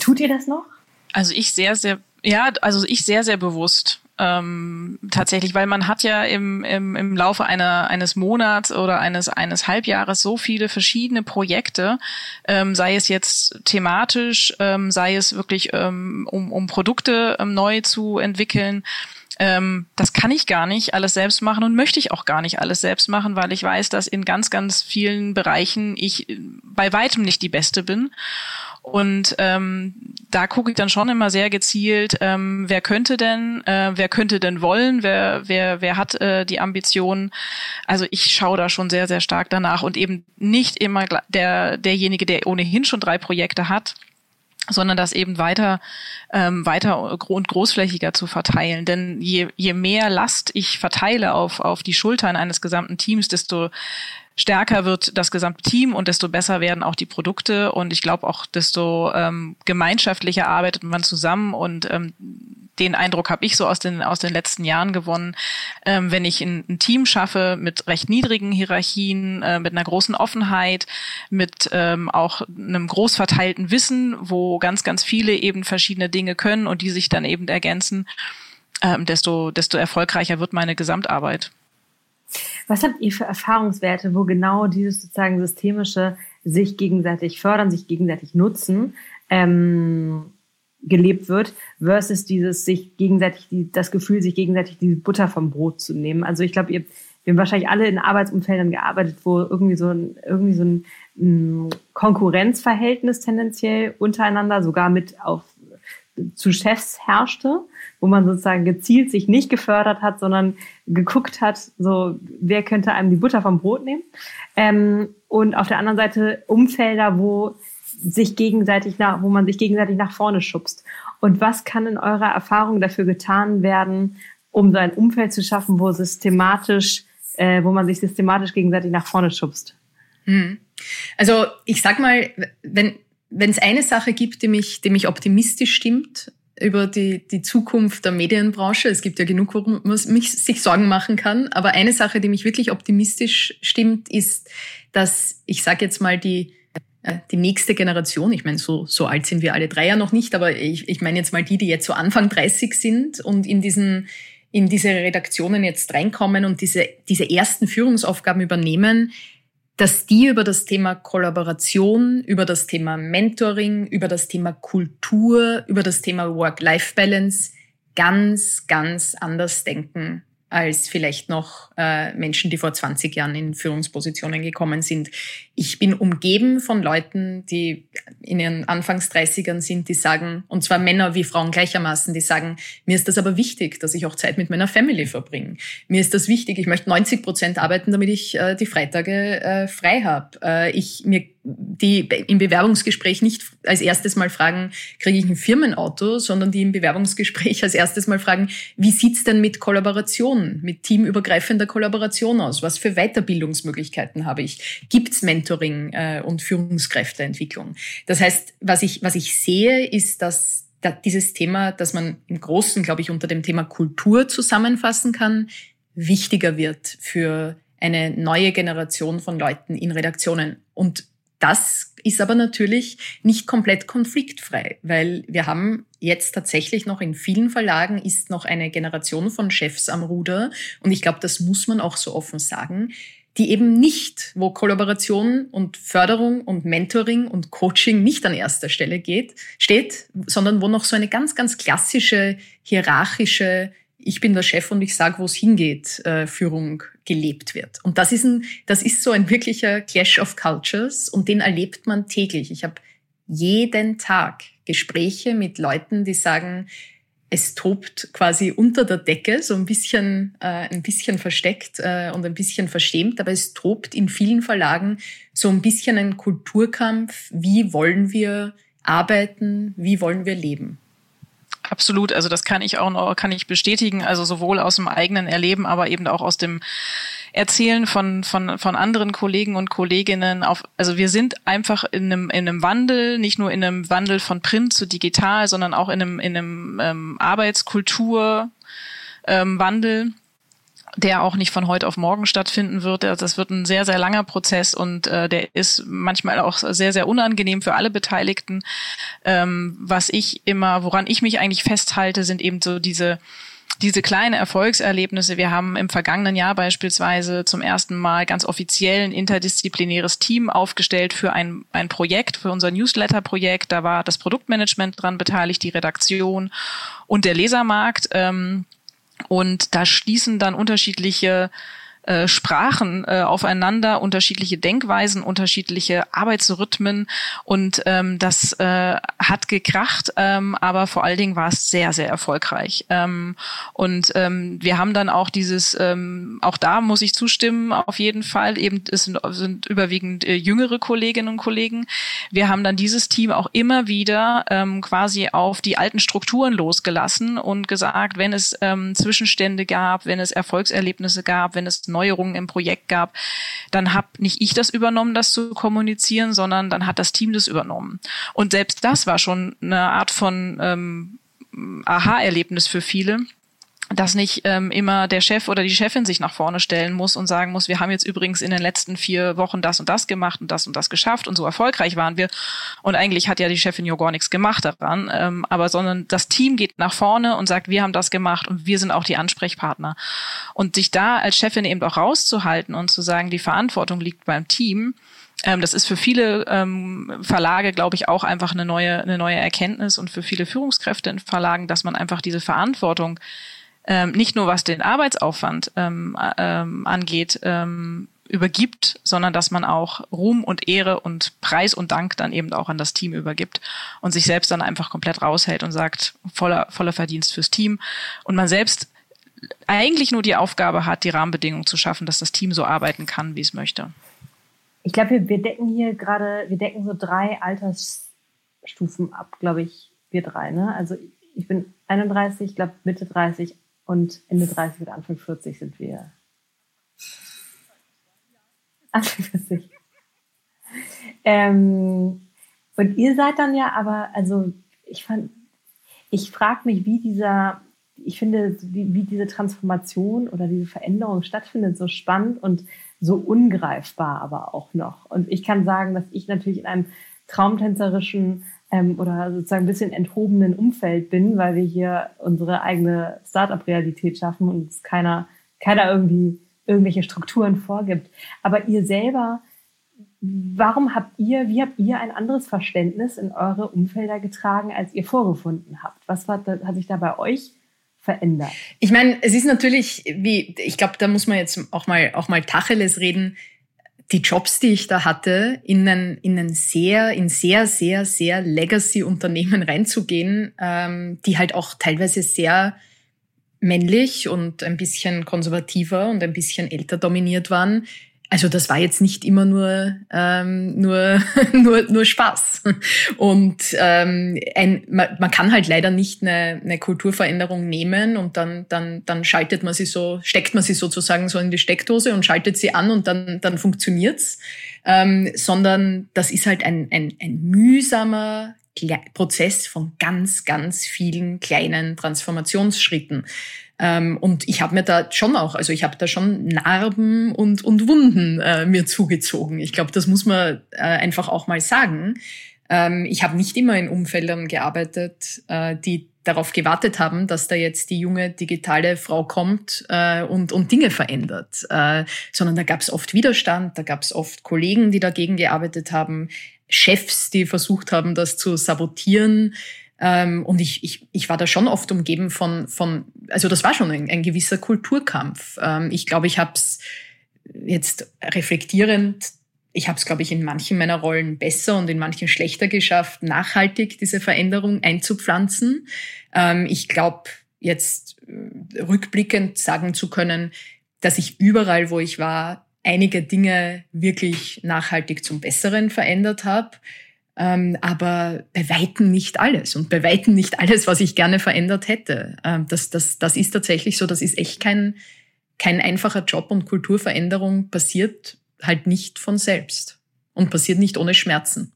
Tut ihr das noch? Also ich sehr, sehr, ja, also ich sehr, sehr bewusst. Ähm, tatsächlich, weil man hat ja im, im, im Laufe einer, eines Monats oder eines, eines Halbjahres so viele verschiedene Projekte, ähm, sei es jetzt thematisch, ähm, sei es wirklich ähm, um, um Produkte ähm, neu zu entwickeln ähm, das kann ich gar nicht alles selbst machen und möchte ich auch gar nicht alles selbst machen, weil ich weiß, dass in ganz, ganz vielen Bereichen ich bei weitem nicht die Beste bin. Und ähm, da gucke ich dann schon immer sehr gezielt, ähm, wer könnte denn, äh, wer könnte denn wollen, wer, wer, wer hat äh, die Ambitionen. Also ich schaue da schon sehr, sehr stark danach und eben nicht immer der, derjenige, der ohnehin schon drei Projekte hat, sondern das eben weiter, ähm, weiter und großflächiger zu verteilen. Denn je, je mehr Last ich verteile auf, auf die Schultern eines gesamten Teams, desto stärker wird das gesamte Team und desto besser werden auch die Produkte. Und ich glaube auch, desto ähm, gemeinschaftlicher arbeitet man zusammen und ähm, den Eindruck habe ich so aus den, aus den letzten Jahren gewonnen, ähm, wenn ich ein, ein, Team schaffe mit recht niedrigen Hierarchien, äh, mit einer großen Offenheit, mit ähm, auch einem groß verteilten Wissen, wo ganz, ganz viele eben verschiedene Dinge können und die sich dann eben ergänzen, ähm, desto, desto erfolgreicher wird meine Gesamtarbeit. Was habt ihr für Erfahrungswerte, wo genau dieses sozusagen systemische sich gegenseitig fördern, sich gegenseitig nutzen, ähm, gelebt wird, versus dieses sich gegenseitig, die, das Gefühl, sich gegenseitig die Butter vom Brot zu nehmen. Also ich glaube, ihr, wir haben wahrscheinlich alle in Arbeitsumfeldern gearbeitet, wo irgendwie so ein, irgendwie so ein, ein Konkurrenzverhältnis tendenziell untereinander, sogar mit auf zu Chefs herrschte, wo man sozusagen gezielt sich nicht gefördert hat, sondern geguckt hat, so wer könnte einem die Butter vom Brot nehmen. Ähm, und auf der anderen Seite Umfelder, wo sich gegenseitig nach, wo man sich gegenseitig nach vorne schubst. Und was kann in eurer Erfahrung dafür getan werden, um so ein Umfeld zu schaffen, wo systematisch, äh, wo man sich systematisch gegenseitig nach vorne schubst? Hm. Also ich sag mal, wenn wenn es eine Sache gibt, die mich, die mich optimistisch stimmt über die, die Zukunft der Medienbranche, es gibt ja genug, worum man mich sich Sorgen machen kann, aber eine Sache, die mich wirklich optimistisch stimmt, ist, dass ich sage jetzt mal die äh, die nächste Generation, ich meine, so, so alt sind wir alle drei ja noch nicht, aber ich, ich meine jetzt mal die, die jetzt so Anfang 30 sind und in diesen in diese Redaktionen jetzt reinkommen und diese, diese ersten Führungsaufgaben übernehmen, dass die über das Thema Kollaboration, über das Thema Mentoring, über das Thema Kultur, über das Thema Work-Life-Balance ganz, ganz anders denken als vielleicht noch äh, Menschen, die vor 20 Jahren in Führungspositionen gekommen sind. Ich bin umgeben von Leuten, die in ihren Anfangs 30ern sind, die sagen, und zwar Männer wie Frauen gleichermaßen, die sagen, mir ist das aber wichtig, dass ich auch Zeit mit meiner Family verbringe. Mir ist das wichtig, ich möchte 90 Prozent arbeiten, damit ich äh, die Freitage äh, frei habe. Äh, ich mir die im Bewerbungsgespräch nicht als erstes mal fragen, kriege ich ein Firmenauto, sondern die im Bewerbungsgespräch als erstes mal fragen, wie sieht's denn mit Kollaboration, mit teamübergreifender Kollaboration aus? Was für Weiterbildungsmöglichkeiten habe ich? Gibt's Mentoring äh, und Führungskräfteentwicklung? Das heißt, was ich, was ich sehe, ist, dass da dieses Thema, das man im Großen, glaube ich, unter dem Thema Kultur zusammenfassen kann, wichtiger wird für eine neue Generation von Leuten in Redaktionen. Und das ist aber natürlich nicht komplett konfliktfrei, weil wir haben jetzt tatsächlich noch in vielen Verlagen ist noch eine Generation von Chefs am Ruder. Und ich glaube, das muss man auch so offen sagen, die eben nicht, wo Kollaboration und Förderung und Mentoring und Coaching nicht an erster Stelle geht, steht, sondern wo noch so eine ganz, ganz klassische, hierarchische ich bin der Chef und ich sage, wo es hingeht, äh, Führung gelebt wird. Und das ist, ein, das ist so ein wirklicher Clash of Cultures und den erlebt man täglich. Ich habe jeden Tag Gespräche mit Leuten, die sagen, es tobt quasi unter der Decke, so ein bisschen, äh, ein bisschen versteckt äh, und ein bisschen verstemt, aber es tobt in vielen Verlagen so ein bisschen ein Kulturkampf. Wie wollen wir arbeiten? Wie wollen wir leben? Absolut, also das kann ich auch noch, kann ich bestätigen, also sowohl aus dem eigenen Erleben, aber eben auch aus dem Erzählen von, von, von anderen Kollegen und Kolleginnen auf, also wir sind einfach in einem, in einem Wandel, nicht nur in einem Wandel von Print zu digital, sondern auch in einem, in einem ähm, Arbeitskultur, ähm, Wandel der auch nicht von heute auf morgen stattfinden wird. Das wird ein sehr, sehr langer Prozess und äh, der ist manchmal auch sehr, sehr unangenehm für alle Beteiligten. Ähm, was ich immer, woran ich mich eigentlich festhalte, sind eben so diese diese kleinen Erfolgserlebnisse. Wir haben im vergangenen Jahr beispielsweise zum ersten Mal ganz offiziell ein interdisziplinäres Team aufgestellt für ein, ein Projekt, für unser Newsletter-Projekt. Da war das Produktmanagement dran beteiligt, die Redaktion und der Lesermarkt. Ähm, und da schließen dann unterschiedliche äh, Sprachen äh, aufeinander, unterschiedliche Denkweisen, unterschiedliche Arbeitsrhythmen und ähm, das äh, hat gekracht, ähm, aber vor allen Dingen war es sehr, sehr erfolgreich. Ähm, und ähm, wir haben dann auch dieses, ähm, auch da muss ich zustimmen, auf jeden Fall, eben es sind, sind überwiegend äh, jüngere Kolleginnen und Kollegen. Wir haben dann dieses Team auch immer wieder ähm, quasi auf die alten Strukturen losgelassen und gesagt, wenn es ähm, Zwischenstände gab, wenn es Erfolgserlebnisse gab, wenn es Neuerungen im Projekt gab, dann habe nicht ich das übernommen, das zu kommunizieren, sondern dann hat das Team das übernommen. Und selbst das war schon eine Art von ähm, Aha-Erlebnis für viele dass nicht ähm, immer der Chef oder die Chefin sich nach vorne stellen muss und sagen muss, wir haben jetzt übrigens in den letzten vier Wochen das und das gemacht und das und das geschafft und so erfolgreich waren wir. Und eigentlich hat ja die Chefin ja gar nichts gemacht daran, ähm, aber sondern das Team geht nach vorne und sagt, wir haben das gemacht und wir sind auch die Ansprechpartner. Und sich da als Chefin eben auch rauszuhalten und zu sagen, die Verantwortung liegt beim Team, ähm, das ist für viele ähm, Verlage, glaube ich, auch einfach eine neue, eine neue Erkenntnis und für viele Führungskräfte in Verlagen, dass man einfach diese Verantwortung ähm, nicht nur was den Arbeitsaufwand ähm, ähm, angeht, ähm, übergibt, sondern dass man auch Ruhm und Ehre und Preis und Dank dann eben auch an das Team übergibt und sich selbst dann einfach komplett raushält und sagt, voller, voller Verdienst fürs Team. Und man selbst eigentlich nur die Aufgabe hat, die Rahmenbedingungen zu schaffen, dass das Team so arbeiten kann, wie es möchte. Ich glaube, wir, wir decken hier gerade, wir decken so drei Altersstufen ab, glaube ich, wir drei. Ne? Also ich bin 31, ich glaube Mitte 30 und Ende 30 oder Anfang 40 sind wir. Anfang 40. Ähm, und ihr seid dann ja aber, also ich fand, ich frage mich, wie dieser, ich finde, wie, wie diese Transformation oder diese Veränderung stattfindet, so spannend und so ungreifbar aber auch noch. Und ich kann sagen, dass ich natürlich in einem traumtänzerischen ähm, oder sozusagen ein bisschen enthobenen Umfeld bin, weil wir hier unsere eigene Startup-Realität schaffen und es keiner, keiner irgendwie irgendwelche Strukturen vorgibt. Aber ihr selber, warum habt ihr, wie habt ihr ein anderes Verständnis in eure Umfelder getragen, als ihr vorgefunden habt? Was war, hat sich da bei euch verändert? Ich meine, es ist natürlich, wie, ich glaube, da muss man jetzt auch mal, auch mal Tacheles reden die Jobs, die ich da hatte, in ein, in ein sehr, in sehr, sehr, sehr Legacy-Unternehmen [laughs] reinzugehen, ähm, die halt auch teilweise sehr männlich und ein bisschen konservativer und ein bisschen älter dominiert waren, also das war jetzt nicht immer nur ähm, nur [laughs] nur nur Spaß. Und ähm, ein, man, man kann halt leider nicht eine, eine Kulturveränderung nehmen und dann dann dann schaltet man sie so steckt man sie sozusagen so in die Steckdose und schaltet sie an und dann dann funktioniert's. Ähm, sondern das ist halt ein ein, ein mühsamer Prozess von ganz ganz vielen kleinen Transformationsschritten und ich habe mir da schon auch, also ich habe da schon Narben und, und Wunden äh, mir zugezogen. Ich glaube, das muss man äh, einfach auch mal sagen. Ähm, ich habe nicht immer in Umfeldern gearbeitet, äh, die darauf gewartet haben, dass da jetzt die junge digitale Frau kommt äh, und, und Dinge verändert, äh, sondern da gab es oft Widerstand, da gab es oft Kollegen, die dagegen gearbeitet haben, Chefs, die versucht haben, das zu sabotieren. Ähm, und ich, ich, ich war da schon oft umgeben von, von also das war schon ein, ein gewisser Kulturkampf. Ähm, ich glaube, ich habe es jetzt reflektierend, ich habe es, glaube ich, in manchen meiner Rollen besser und in manchen schlechter geschafft, nachhaltig diese Veränderung einzupflanzen. Ähm, ich glaube, jetzt äh, rückblickend sagen zu können, dass ich überall, wo ich war, einige Dinge wirklich nachhaltig zum Besseren verändert habe aber bei Weitem nicht alles und bei Weitem nicht alles, was ich gerne verändert hätte. Ähm, das, das, das ist tatsächlich so, das ist echt kein, kein einfacher Job und Kulturveränderung passiert halt nicht von selbst und passiert nicht ohne Schmerzen.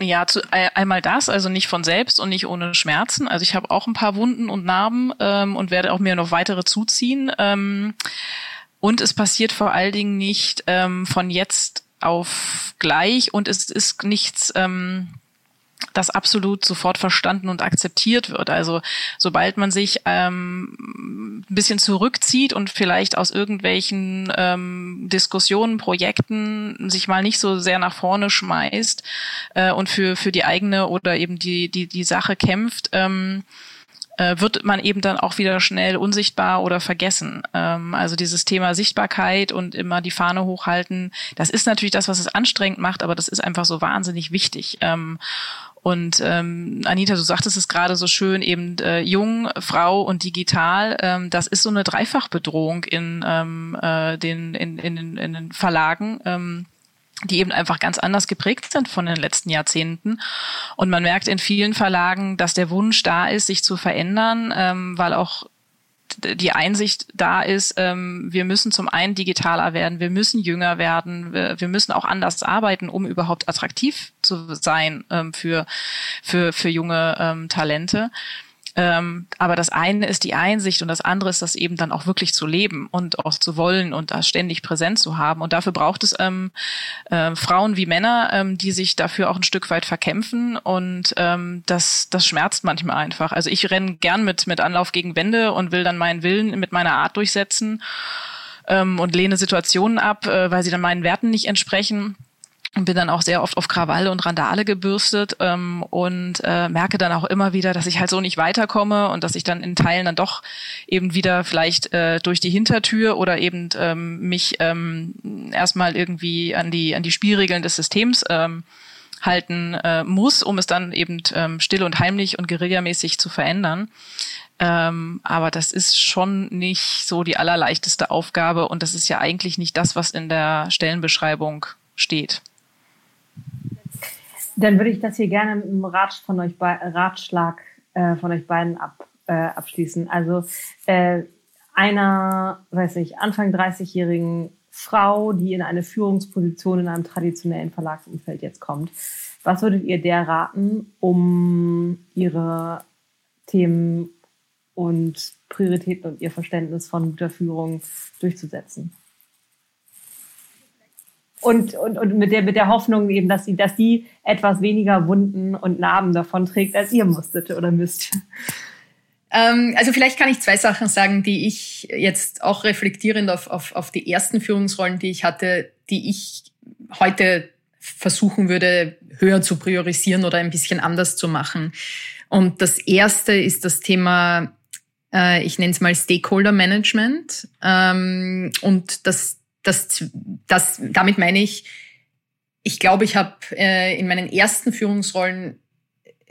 Ja, zu, einmal das, also nicht von selbst und nicht ohne Schmerzen. Also ich habe auch ein paar Wunden und Narben ähm, und werde auch mir noch weitere zuziehen. Ähm, und es passiert vor allen Dingen nicht ähm, von jetzt auf gleich und es ist nichts, ähm, das absolut sofort verstanden und akzeptiert wird. Also sobald man sich ähm, ein bisschen zurückzieht und vielleicht aus irgendwelchen ähm, Diskussionen, Projekten sich mal nicht so sehr nach vorne schmeißt äh, und für für die eigene oder eben die die die Sache kämpft. Ähm, äh, wird man eben dann auch wieder schnell unsichtbar oder vergessen. Ähm, also dieses Thema Sichtbarkeit und immer die Fahne hochhalten, das ist natürlich das, was es anstrengend macht, aber das ist einfach so wahnsinnig wichtig. Ähm, und ähm, Anita, du sagtest es gerade so schön, eben äh, jung, Frau und digital, ähm, das ist so eine Dreifachbedrohung in, ähm, äh, den, in, in, in den Verlagen. Ähm, die eben einfach ganz anders geprägt sind von den letzten Jahrzehnten. Und man merkt in vielen Verlagen, dass der Wunsch da ist, sich zu verändern, ähm, weil auch die Einsicht da ist, ähm, wir müssen zum einen digitaler werden, wir müssen jünger werden, wir, wir müssen auch anders arbeiten, um überhaupt attraktiv zu sein ähm, für, für, für junge ähm, Talente. Ähm, aber das eine ist die Einsicht und das andere ist das eben dann auch wirklich zu leben und auch zu wollen und da ständig präsent zu haben. Und dafür braucht es ähm, äh, Frauen wie Männer, ähm, die sich dafür auch ein Stück weit verkämpfen. Und ähm, das, das schmerzt manchmal einfach. Also ich renne gern mit, mit Anlauf gegen Wände und will dann meinen Willen mit meiner Art durchsetzen ähm, und lehne Situationen ab, äh, weil sie dann meinen Werten nicht entsprechen. Und bin dann auch sehr oft auf Krawall und Randale gebürstet ähm, und äh, merke dann auch immer wieder, dass ich halt so nicht weiterkomme und dass ich dann in Teilen dann doch eben wieder vielleicht äh, durch die Hintertür oder eben ähm, mich ähm, erstmal irgendwie an die an die Spielregeln des Systems ähm, halten äh, muss, um es dann eben ähm, still und heimlich und guerillamäßig zu verändern. Ähm, aber das ist schon nicht so die allerleichteste Aufgabe und das ist ja eigentlich nicht das, was in der Stellenbeschreibung steht. Dann würde ich das hier gerne mit einem Rat von euch Ratschlag äh, von euch beiden ab, äh, abschließen. Also äh, einer, weiß ich, Anfang 30-jährigen Frau, die in eine Führungsposition in einem traditionellen Verlagsumfeld jetzt kommt. Was würdet ihr der raten, um ihre Themen und Prioritäten und ihr Verständnis von guter Führung durchzusetzen? Und, und, und mit, der, mit der Hoffnung eben, dass sie, dass die etwas weniger Wunden und Narben davon trägt, als ihr musstet oder müsst. Ähm, also vielleicht kann ich zwei Sachen sagen, die ich jetzt auch reflektierend auf, auf, auf die ersten Führungsrollen, die ich hatte, die ich heute versuchen würde, höher zu priorisieren oder ein bisschen anders zu machen. Und das erste ist das Thema, äh, ich nenne es mal Stakeholder Management. Ähm, und das das, das, damit meine ich, ich glaube, ich habe äh, in meinen ersten Führungsrollen,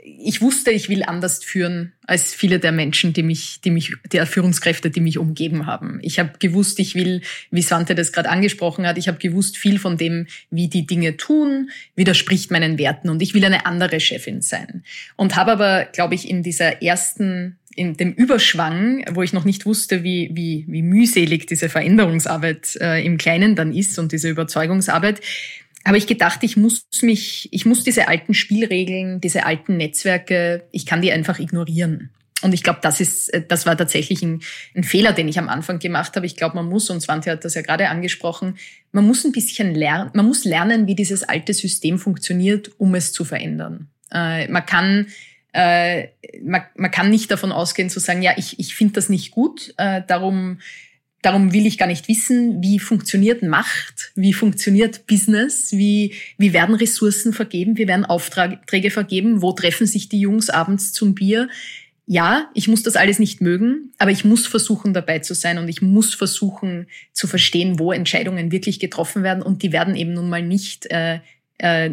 ich wusste, ich will anders führen als viele der Menschen, die mich, die mich, der Führungskräfte, die mich umgeben haben. Ich habe gewusst, ich will, wie Svante das gerade angesprochen hat, ich habe gewusst, viel von dem, wie die Dinge tun, widerspricht meinen Werten und ich will eine andere Chefin sein. Und habe aber, glaube ich, in dieser ersten in dem Überschwang, wo ich noch nicht wusste, wie, wie, wie mühselig diese Veränderungsarbeit äh, im Kleinen dann ist und diese Überzeugungsarbeit, habe ich gedacht, ich muss mich, ich muss diese alten Spielregeln, diese alten Netzwerke, ich kann die einfach ignorieren. Und ich glaube, das ist, äh, das war tatsächlich ein, ein, Fehler, den ich am Anfang gemacht habe. Ich glaube, man muss, und Svante hat das ja gerade angesprochen, man muss ein bisschen lernen, man muss lernen, wie dieses alte System funktioniert, um es zu verändern. Äh, man kann äh, man, man kann nicht davon ausgehen zu sagen, ja, ich, ich finde das nicht gut, äh, darum, darum will ich gar nicht wissen, wie funktioniert Macht, wie funktioniert Business, wie, wie werden Ressourcen vergeben, wie werden Aufträge vergeben, wo treffen sich die Jungs abends zum Bier. Ja, ich muss das alles nicht mögen, aber ich muss versuchen, dabei zu sein und ich muss versuchen zu verstehen, wo Entscheidungen wirklich getroffen werden und die werden eben nun mal nicht äh, äh,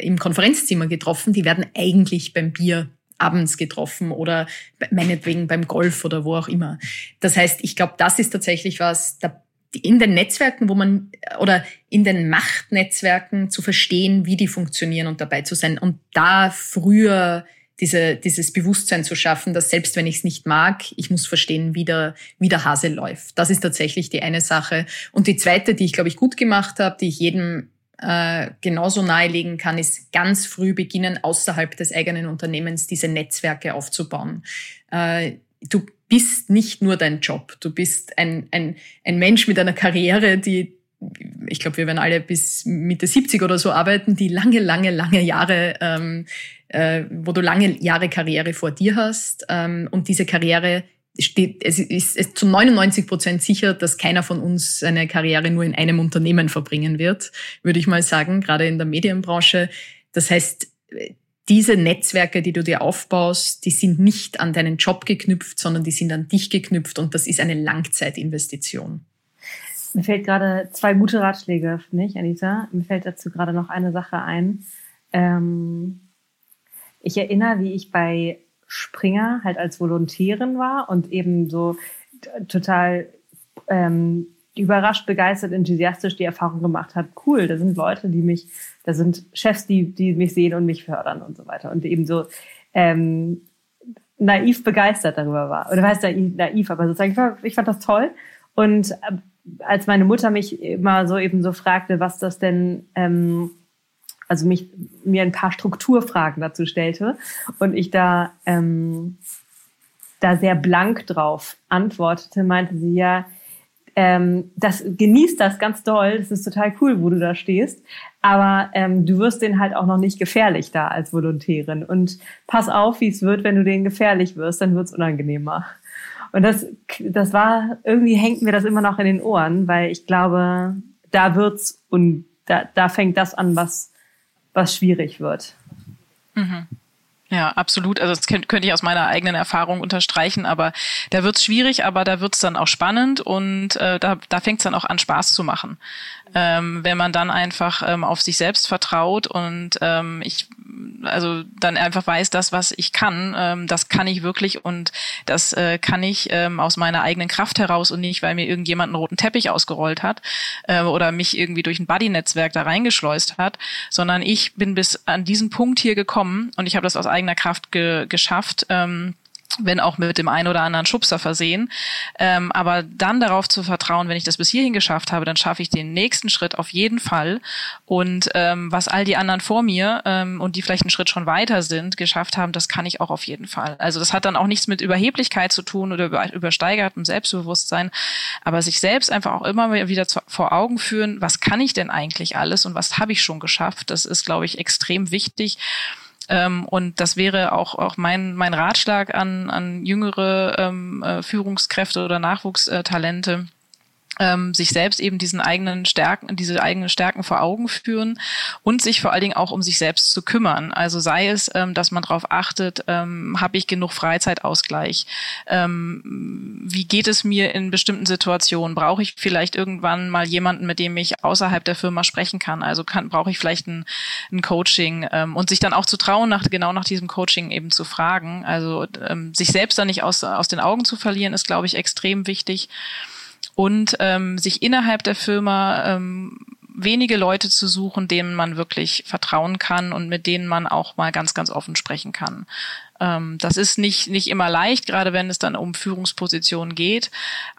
im Konferenzzimmer getroffen, die werden eigentlich beim Bier abends getroffen oder meinetwegen beim Golf oder wo auch immer. Das heißt, ich glaube, das ist tatsächlich was, da in den Netzwerken, wo man oder in den Machtnetzwerken zu verstehen, wie die funktionieren und dabei zu sein und da früher diese, dieses Bewusstsein zu schaffen, dass selbst wenn ich es nicht mag, ich muss verstehen, wie der, wie der Hase läuft. Das ist tatsächlich die eine Sache. Und die zweite, die ich, glaube ich, gut gemacht habe, die ich jedem äh, genauso nahelegen kann, ist ganz früh beginnen, außerhalb des eigenen Unternehmens diese Netzwerke aufzubauen. Äh, du bist nicht nur dein Job, du bist ein, ein, ein Mensch mit einer Karriere, die ich glaube, wir werden alle bis Mitte 70 oder so arbeiten, die lange, lange, lange Jahre, ähm, äh, wo du lange Jahre Karriere vor dir hast. Ähm, und diese Karriere steht, es ist zu 99 Prozent sicher, dass keiner von uns seine Karriere nur in einem Unternehmen verbringen wird, würde ich mal sagen, gerade in der Medienbranche. Das heißt, diese Netzwerke, die du dir aufbaust, die sind nicht an deinen Job geknüpft, sondern die sind an dich geknüpft und das ist eine Langzeitinvestition. Mir fällt gerade zwei gute Ratschläge, finde ich, Anita. Mir fällt dazu gerade noch eine Sache ein. Ähm, ich erinnere, wie ich bei Springer halt als Volontärin war und eben so total ähm, überrascht, begeistert, enthusiastisch die Erfahrung gemacht hat, cool, da sind Leute, die mich, da sind Chefs, die, die mich sehen und mich fördern und so weiter. Und eben so ähm, naiv begeistert darüber war. Oder heißt naiv, naiv aber sozusagen, ich, war, ich fand das toll. Und äh, als meine Mutter mich immer so eben so fragte, was das denn ähm, also mich mir ein paar Strukturfragen dazu stellte und ich da ähm, da sehr blank drauf antwortete, meinte sie ja, ähm, das genießt das ganz doll, das ist total cool, wo du da stehst, aber ähm, du wirst den halt auch noch nicht gefährlich da als Volontärin und pass auf, wie es wird, wenn du den gefährlich wirst, dann wird's unangenehmer. Und das, das war, irgendwie hängt mir das immer noch in den Ohren, weil ich glaube, da wird's un da, da fängt das an, was, was schwierig wird. Mhm. Ja, absolut. Also das könnte ich aus meiner eigenen Erfahrung unterstreichen, aber da wird's schwierig, aber da wird's dann auch spannend und äh, da, da fängt's dann auch an, Spaß zu machen. Ähm, wenn man dann einfach ähm, auf sich selbst vertraut und ähm, ich also dann einfach weiß, das, was ich kann, ähm, das kann ich wirklich und das äh, kann ich ähm, aus meiner eigenen Kraft heraus und nicht, weil mir irgendjemand einen roten Teppich ausgerollt hat äh, oder mich irgendwie durch ein Buddy-Netzwerk da reingeschleust hat, sondern ich bin bis an diesen Punkt hier gekommen und ich habe das aus eigener Kraft ge geschafft. Ähm, wenn auch mit dem einen oder anderen Schubser versehen. Ähm, aber dann darauf zu vertrauen, wenn ich das bis hierhin geschafft habe, dann schaffe ich den nächsten Schritt auf jeden Fall. Und ähm, was all die anderen vor mir ähm, und die vielleicht einen Schritt schon weiter sind, geschafft haben, das kann ich auch auf jeden Fall. Also das hat dann auch nichts mit Überheblichkeit zu tun oder über, übersteigertem Selbstbewusstsein, aber sich selbst einfach auch immer wieder zu, vor Augen führen, was kann ich denn eigentlich alles und was habe ich schon geschafft, das ist, glaube ich, extrem wichtig. Ähm, und das wäre auch, auch mein, mein Ratschlag an, an jüngere ähm, äh, Führungskräfte oder Nachwuchstalente ähm, sich selbst eben diesen eigenen Stärken, diese eigenen Stärken vor Augen führen und sich vor allen Dingen auch um sich selbst zu kümmern. Also sei es, ähm, dass man darauf achtet, ähm, habe ich genug Freizeitausgleich? Ähm, wie geht es mir in bestimmten Situationen? Brauche ich vielleicht irgendwann mal jemanden, mit dem ich außerhalb der Firma sprechen kann? Also kann, brauche ich vielleicht ein, ein Coaching ähm, und sich dann auch zu trauen, nach, genau nach diesem Coaching eben zu fragen. Also ähm, sich selbst dann nicht aus, aus den Augen zu verlieren, ist, glaube ich, extrem wichtig und ähm, sich innerhalb der Firma ähm, wenige Leute zu suchen, denen man wirklich vertrauen kann und mit denen man auch mal ganz, ganz offen sprechen kann. Ähm, das ist nicht, nicht immer leicht, gerade wenn es dann um Führungspositionen geht,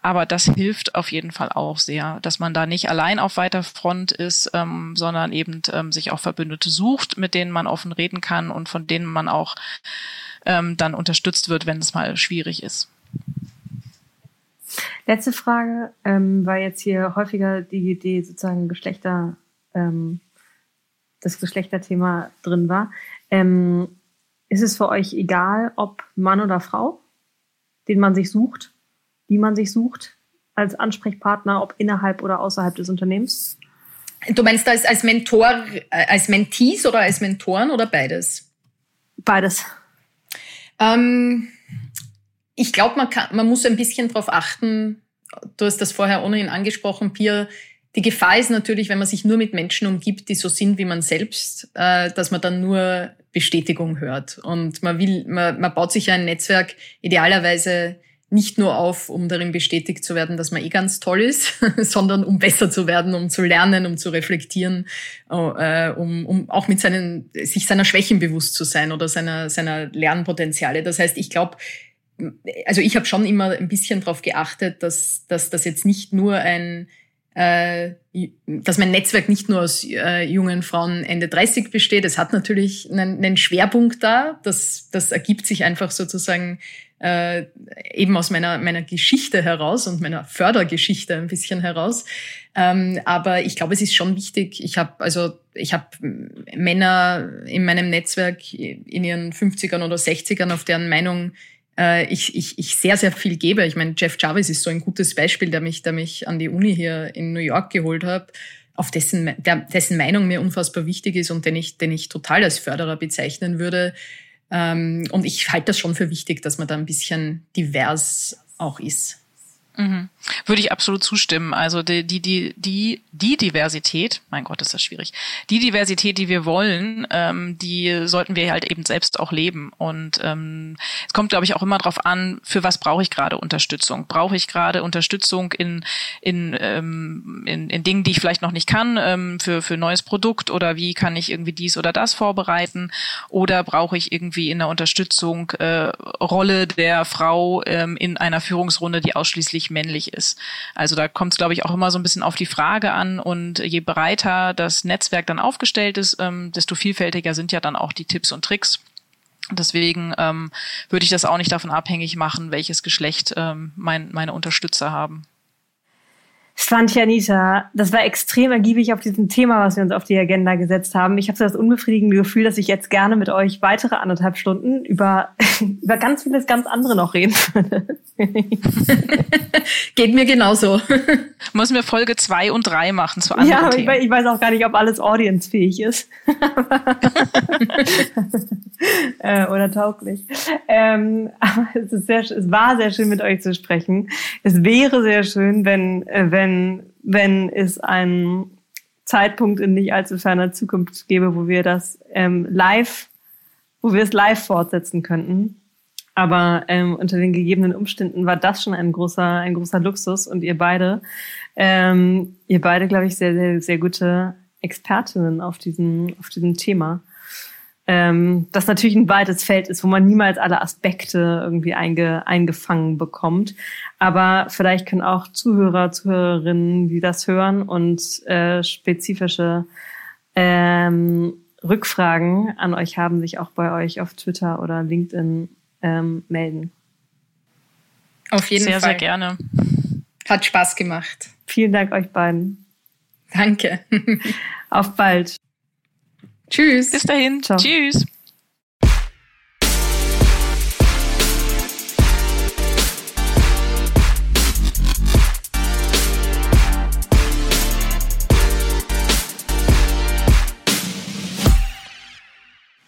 aber das hilft auf jeden Fall auch sehr, dass man da nicht allein auf weiter Front ist, ähm, sondern eben ähm, sich auch Verbündete sucht, mit denen man offen reden kann und von denen man auch ähm, dann unterstützt wird, wenn es mal schwierig ist. Letzte Frage, ähm, weil jetzt hier häufiger die, die sozusagen Geschlechter, ähm, das Geschlechterthema drin war. Ähm, ist es für euch egal, ob Mann oder Frau, den man sich sucht, wie man sich sucht als Ansprechpartner, ob innerhalb oder außerhalb des Unternehmens? Du meinst als, als Mentor, äh, als Mentees oder als Mentoren oder beides? Beides. Ähm, ich glaube, man, kann, man muss ein bisschen darauf achten, du hast das vorher ohnehin angesprochen, Pia, die Gefahr ist natürlich, wenn man sich nur mit Menschen umgibt, die so sind wie man selbst, äh, dass man dann nur Bestätigung hört. Und man will, man, man baut sich ein Netzwerk idealerweise nicht nur auf, um darin bestätigt zu werden, dass man eh ganz toll ist, [laughs] sondern um besser zu werden, um zu lernen, um zu reflektieren, äh, um, um auch mit seinen, sich seiner Schwächen bewusst zu sein oder seiner, seiner Lernpotenziale. Das heißt, ich glaube, also ich habe schon immer ein bisschen darauf geachtet, dass, dass das jetzt nicht nur ein, äh, dass mein Netzwerk nicht nur aus äh, jungen Frauen Ende 30 besteht. Es hat natürlich einen, einen Schwerpunkt da. Das, das ergibt sich einfach sozusagen äh, eben aus meiner, meiner Geschichte heraus und meiner Fördergeschichte ein bisschen heraus. Ähm, aber ich glaube, es ist schon wichtig. Ich habe also ich habe Männer in meinem Netzwerk in ihren 50ern oder 60ern, auf deren Meinung äh, ich, ich, ich sehr, sehr viel gebe. Ich meine, Jeff Jarvis ist so ein gutes Beispiel, der mich, der mich an die Uni hier in New York geholt hat, auf dessen, der, dessen Meinung mir unfassbar wichtig ist und den ich, den ich total als Förderer bezeichnen würde. Ähm, und ich halte das schon für wichtig, dass man da ein bisschen divers auch ist. Mhm. Würde ich absolut zustimmen. Also die, die, die, die, die Diversität, mein Gott, ist das schwierig. Die Diversität, die wir wollen, ähm, die sollten wir halt eben selbst auch leben. Und ähm, es kommt, glaube ich, auch immer darauf an, für was brauche ich gerade Unterstützung? Brauche ich gerade Unterstützung in, in, ähm, in, in Dingen, die ich vielleicht noch nicht kann, ähm, für, für neues Produkt oder wie kann ich irgendwie dies oder das vorbereiten? Oder brauche ich irgendwie in der Unterstützung äh, Rolle der Frau ähm, in einer Führungsrunde, die ausschließlich nicht männlich ist. Also da kommt es, glaube ich, auch immer so ein bisschen auf die Frage an und je breiter das Netzwerk dann aufgestellt ist, ähm, desto vielfältiger sind ja dann auch die Tipps und Tricks. Deswegen ähm, würde ich das auch nicht davon abhängig machen, welches Geschlecht ähm, mein, meine Unterstützer haben. Fand Anita, das war extrem ergiebig auf diesem Thema, was wir uns auf die Agenda gesetzt haben. Ich habe so das unbefriedigende Gefühl, dass ich jetzt gerne mit euch weitere anderthalb Stunden über, [laughs] über ganz vieles ganz andere noch reden würde. [laughs] Geht mir genauso. [laughs] Müssen wir Folge zwei und drei machen zu anderen Ja, Themen. Ich, ich weiß auch gar nicht, ob alles audience-fähig ist. äh, oder tauglich. Ähm, aber es, ist sehr, es war sehr schön, mit euch zu sprechen. Es wäre sehr schön, wenn, äh, wenn wenn, wenn es einen Zeitpunkt in nicht allzu ferner Zukunft gäbe, wo wir das ähm, live, wo wir es live fortsetzen könnten. Aber ähm, unter den gegebenen Umständen war das schon ein großer, ein großer Luxus und ihr beide, ähm, ihr beide, glaube ich, sehr, sehr, sehr gute Expertinnen auf diesem, auf diesem Thema ähm, das natürlich ein weites Feld ist, wo man niemals alle Aspekte irgendwie einge, eingefangen bekommt. Aber vielleicht können auch Zuhörer, Zuhörerinnen, die das hören und äh, spezifische ähm, Rückfragen an euch haben, sich auch bei euch auf Twitter oder LinkedIn ähm, melden. Auf jeden sehr, Fall. Sehr, sehr gerne. Hat Spaß gemacht. Vielen Dank euch beiden. Danke. [laughs] Auf bald. Tschüss. Bis dahin. Ciao. Tschüss.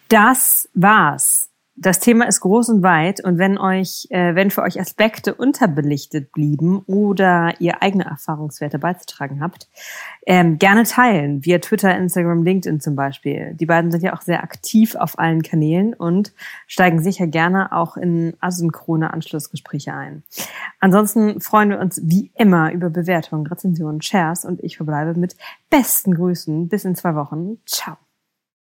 Das war's das Thema ist groß und weit und wenn euch, äh, wenn für euch Aspekte unterbelichtet blieben oder ihr eigene Erfahrungswerte beizutragen habt, ähm, gerne teilen via Twitter, Instagram, LinkedIn zum Beispiel. Die beiden sind ja auch sehr aktiv auf allen Kanälen und steigen sicher gerne auch in asynchrone Anschlussgespräche ein. Ansonsten freuen wir uns wie immer über Bewertungen, Rezensionen, Shares und ich verbleibe mit besten Grüßen bis in zwei Wochen. Ciao.